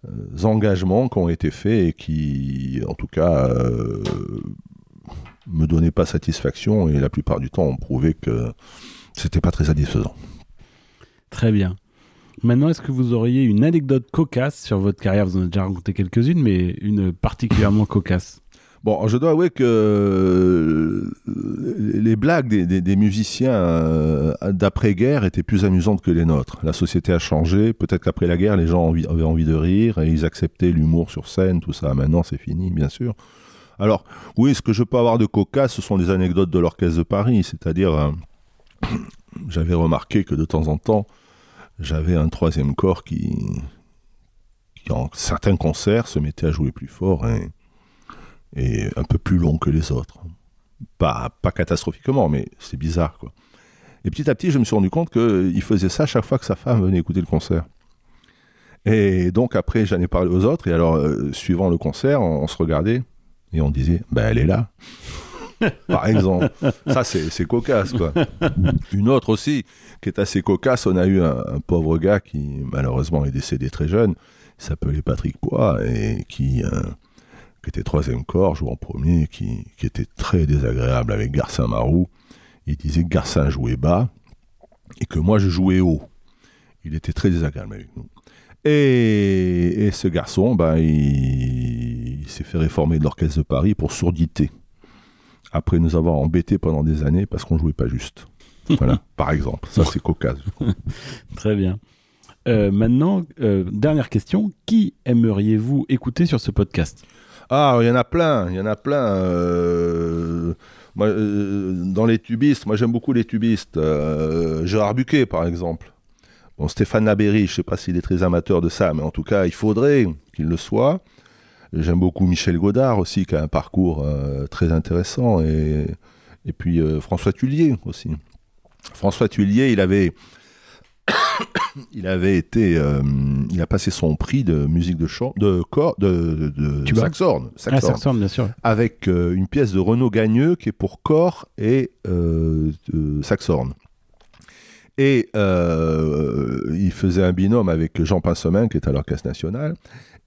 euh, engagements qui ont été faits et qui, en tout cas, euh, me donnaient pas satisfaction et la plupart du temps ont prouvé que c'était pas très satisfaisant.
Très bien. Maintenant, est-ce que vous auriez une anecdote cocasse sur votre carrière? Vous en avez déjà raconté quelques-unes, mais une particulièrement cocasse.
Bon, je dois avouer que euh, les blagues des, musiciens euh, d'après-guerre étaient plus amusantes que les nôtres. La société a changé. Peut-être qu'après la guerre, les gens avaient envie de rire et ils acceptaient l'humour sur scène, tout ça. Maintenant, c'est fini, bien sûr. Alors, oui, ce que je peux avoir de cocasse, ce sont des anecdotes de l'Orchestre de Paris. C'est-à-dire, euh, j'avais remarqué que de temps en temps, j'avais un troisième corps qui, en certains concerts, se mettait à jouer plus fort et, un peu plus long que les autres. Pas, catastrophiquement, mais c'est bizarre. Et petit à petit, je me suis rendu compte qu'il faisait ça chaque fois que sa femme venait écouter le concert. Et donc après, j'en ai parlé aux autres, et alors, euh, suivant le concert, on, se regardait, et on disait, ben elle est là. Par exemple. Ça, c'est cocasse, quoi. Une autre aussi, qui est assez cocasse, on a eu un, pauvre gars qui, malheureusement, est décédé très jeune. Il s'appelait Patrick Poix, et qui, euh, qui était troisième corps, jouant premier, qui, qui était très désagréable avec Garcin Marou. Il disait que Garcin jouait bas, et que moi, je jouais haut. Il était très désagréable avec nous. Et, ce garçon, ben, il, il s'est fait réformer de l'Orchestre de Paris pour sourdité après nous avoir embêtés pendant des années parce qu'on jouait pas juste. Voilà, par exemple. Ça, c'est cocasse.
Très bien. Euh, maintenant, euh, dernière question. Qui aimeriez-vous écouter sur ce podcast?
Ah, il y en a plein. Il y en a plein. Euh, dans les tubistes, moi j'aime beaucoup les tubistes. Gérard Buquet, par exemple. Bon, Stéphane Labéry, je ne sais pas s'il est très amateur de ça, mais en tout cas, il faudrait qu'il le soit. J'aime beaucoup Michel Godard aussi, qui a un parcours euh, très intéressant, et, et puis euh, François Tullier aussi. François Tullier, il avait, il avait été, euh, il a passé son prix de musique de chant, de corps, de, de, de saxorne,
ah, saxorne. bien sûr.
avec une pièce de Renaud Gagneux qui est pour corps et saxorne. Et il faisait un binôme avec Jean Pincemin, qui est à l'Orchestre National.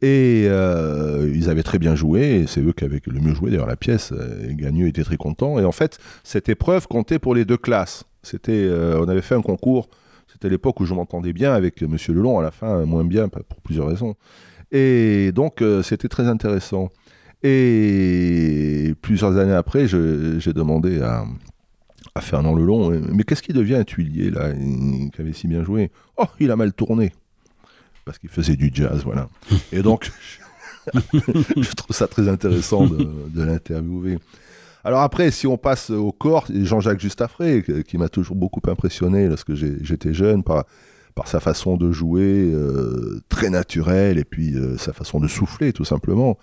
Et euh, ils avaient très bien joué, c'est eux qui avaient le mieux joué d'ailleurs la pièce. Euh, Gagneux était très content. Et en fait, cette épreuve comptait pour les deux classes. C'était, euh, on avait fait un concours. C'était l'époque où je m'entendais bien avec Monsieur Lelon. À la fin, moins bien pour plusieurs raisons. Et donc, c'était très intéressant. Et plusieurs années après, j'ai demandé à, à Fernand Lelon. Mais qu'est-ce qui devient un tuilier, là, qui avait si bien joué? Oh, il a mal tourné. Parce qu'il faisait du jazz, voilà. Et donc, je trouve ça très intéressant de, l'interviewer. Alors après, si on passe au corps, Jean-Jacques Justafré, qui m'a toujours beaucoup impressionné lorsque j'étais jeune par, sa façon de jouer euh, très naturelle et puis euh, sa façon de souffler tout simplement,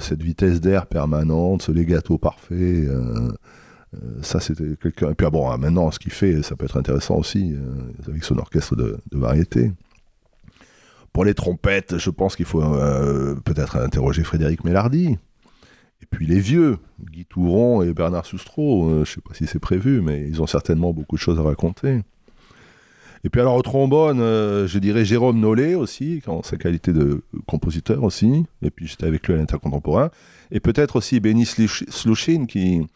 cette vitesse d'air permanente, ce legato parfait. Euh, ça, c'était quelqu'un. Et puis ah bon, hein, maintenant, ce qu'il fait, ça peut être intéressant aussi avec son orchestre de variété. Pour les trompettes, je pense qu'il faut peut-être interroger Frédéric Mélardi. Et puis les vieux, Guy Touron et Bernard Soustreau, je ne sais pas si c'est prévu, mais ils ont certainement beaucoup de choses à raconter. Et puis alors au trombone, euh, je dirais Jérôme Nollet aussi, en sa qualité de compositeur aussi. Et puis j'étais avec lui à l'intercontemporain. Et peut-être aussi Benny Slushin qui,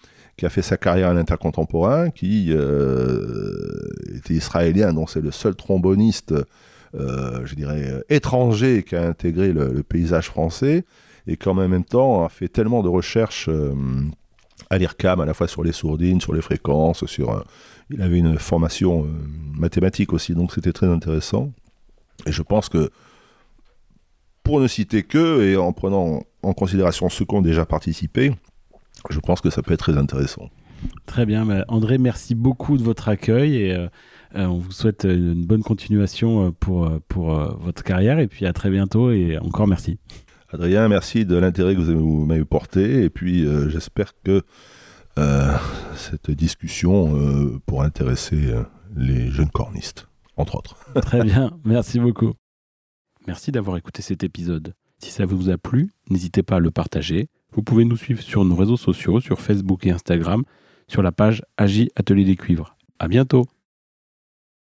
a fait sa carrière à l'intercontemporain, qui euh, était israélien, donc c'est le seul tromboniste, euh, je dirais, étranger qui a intégré le, paysage français et qui en même temps a fait tellement de recherches à l'IRCAM, à la fois sur les sourdines, sur les fréquences, il avait une formation euh, mathématique aussi, donc c'était très intéressant. Et je pense que, pour ne citer que, et en prenant en considération ceux qui ont déjà participé, je pense que ça peut être très intéressant.
Très bien, André, merci beaucoup de votre accueil et euh, euh, on vous souhaite une bonne continuation pour, pour votre carrière et puis à très bientôt et encore merci.
Adrien, merci de l'intérêt que vous m'avez porté et puis j'espère que euh, cette discussion euh, pour intéresser euh, les jeunes cornistes, entre autres.
Très bien, merci beaucoup. Merci d'avoir écouté cet épisode. Si ça vous a plu, n'hésitez pas à le partager. Vous pouvez nous suivre sur nos réseaux sociaux, sur Facebook et Instagram, sur la page Agi Atelier des Cuivres. À bientôt!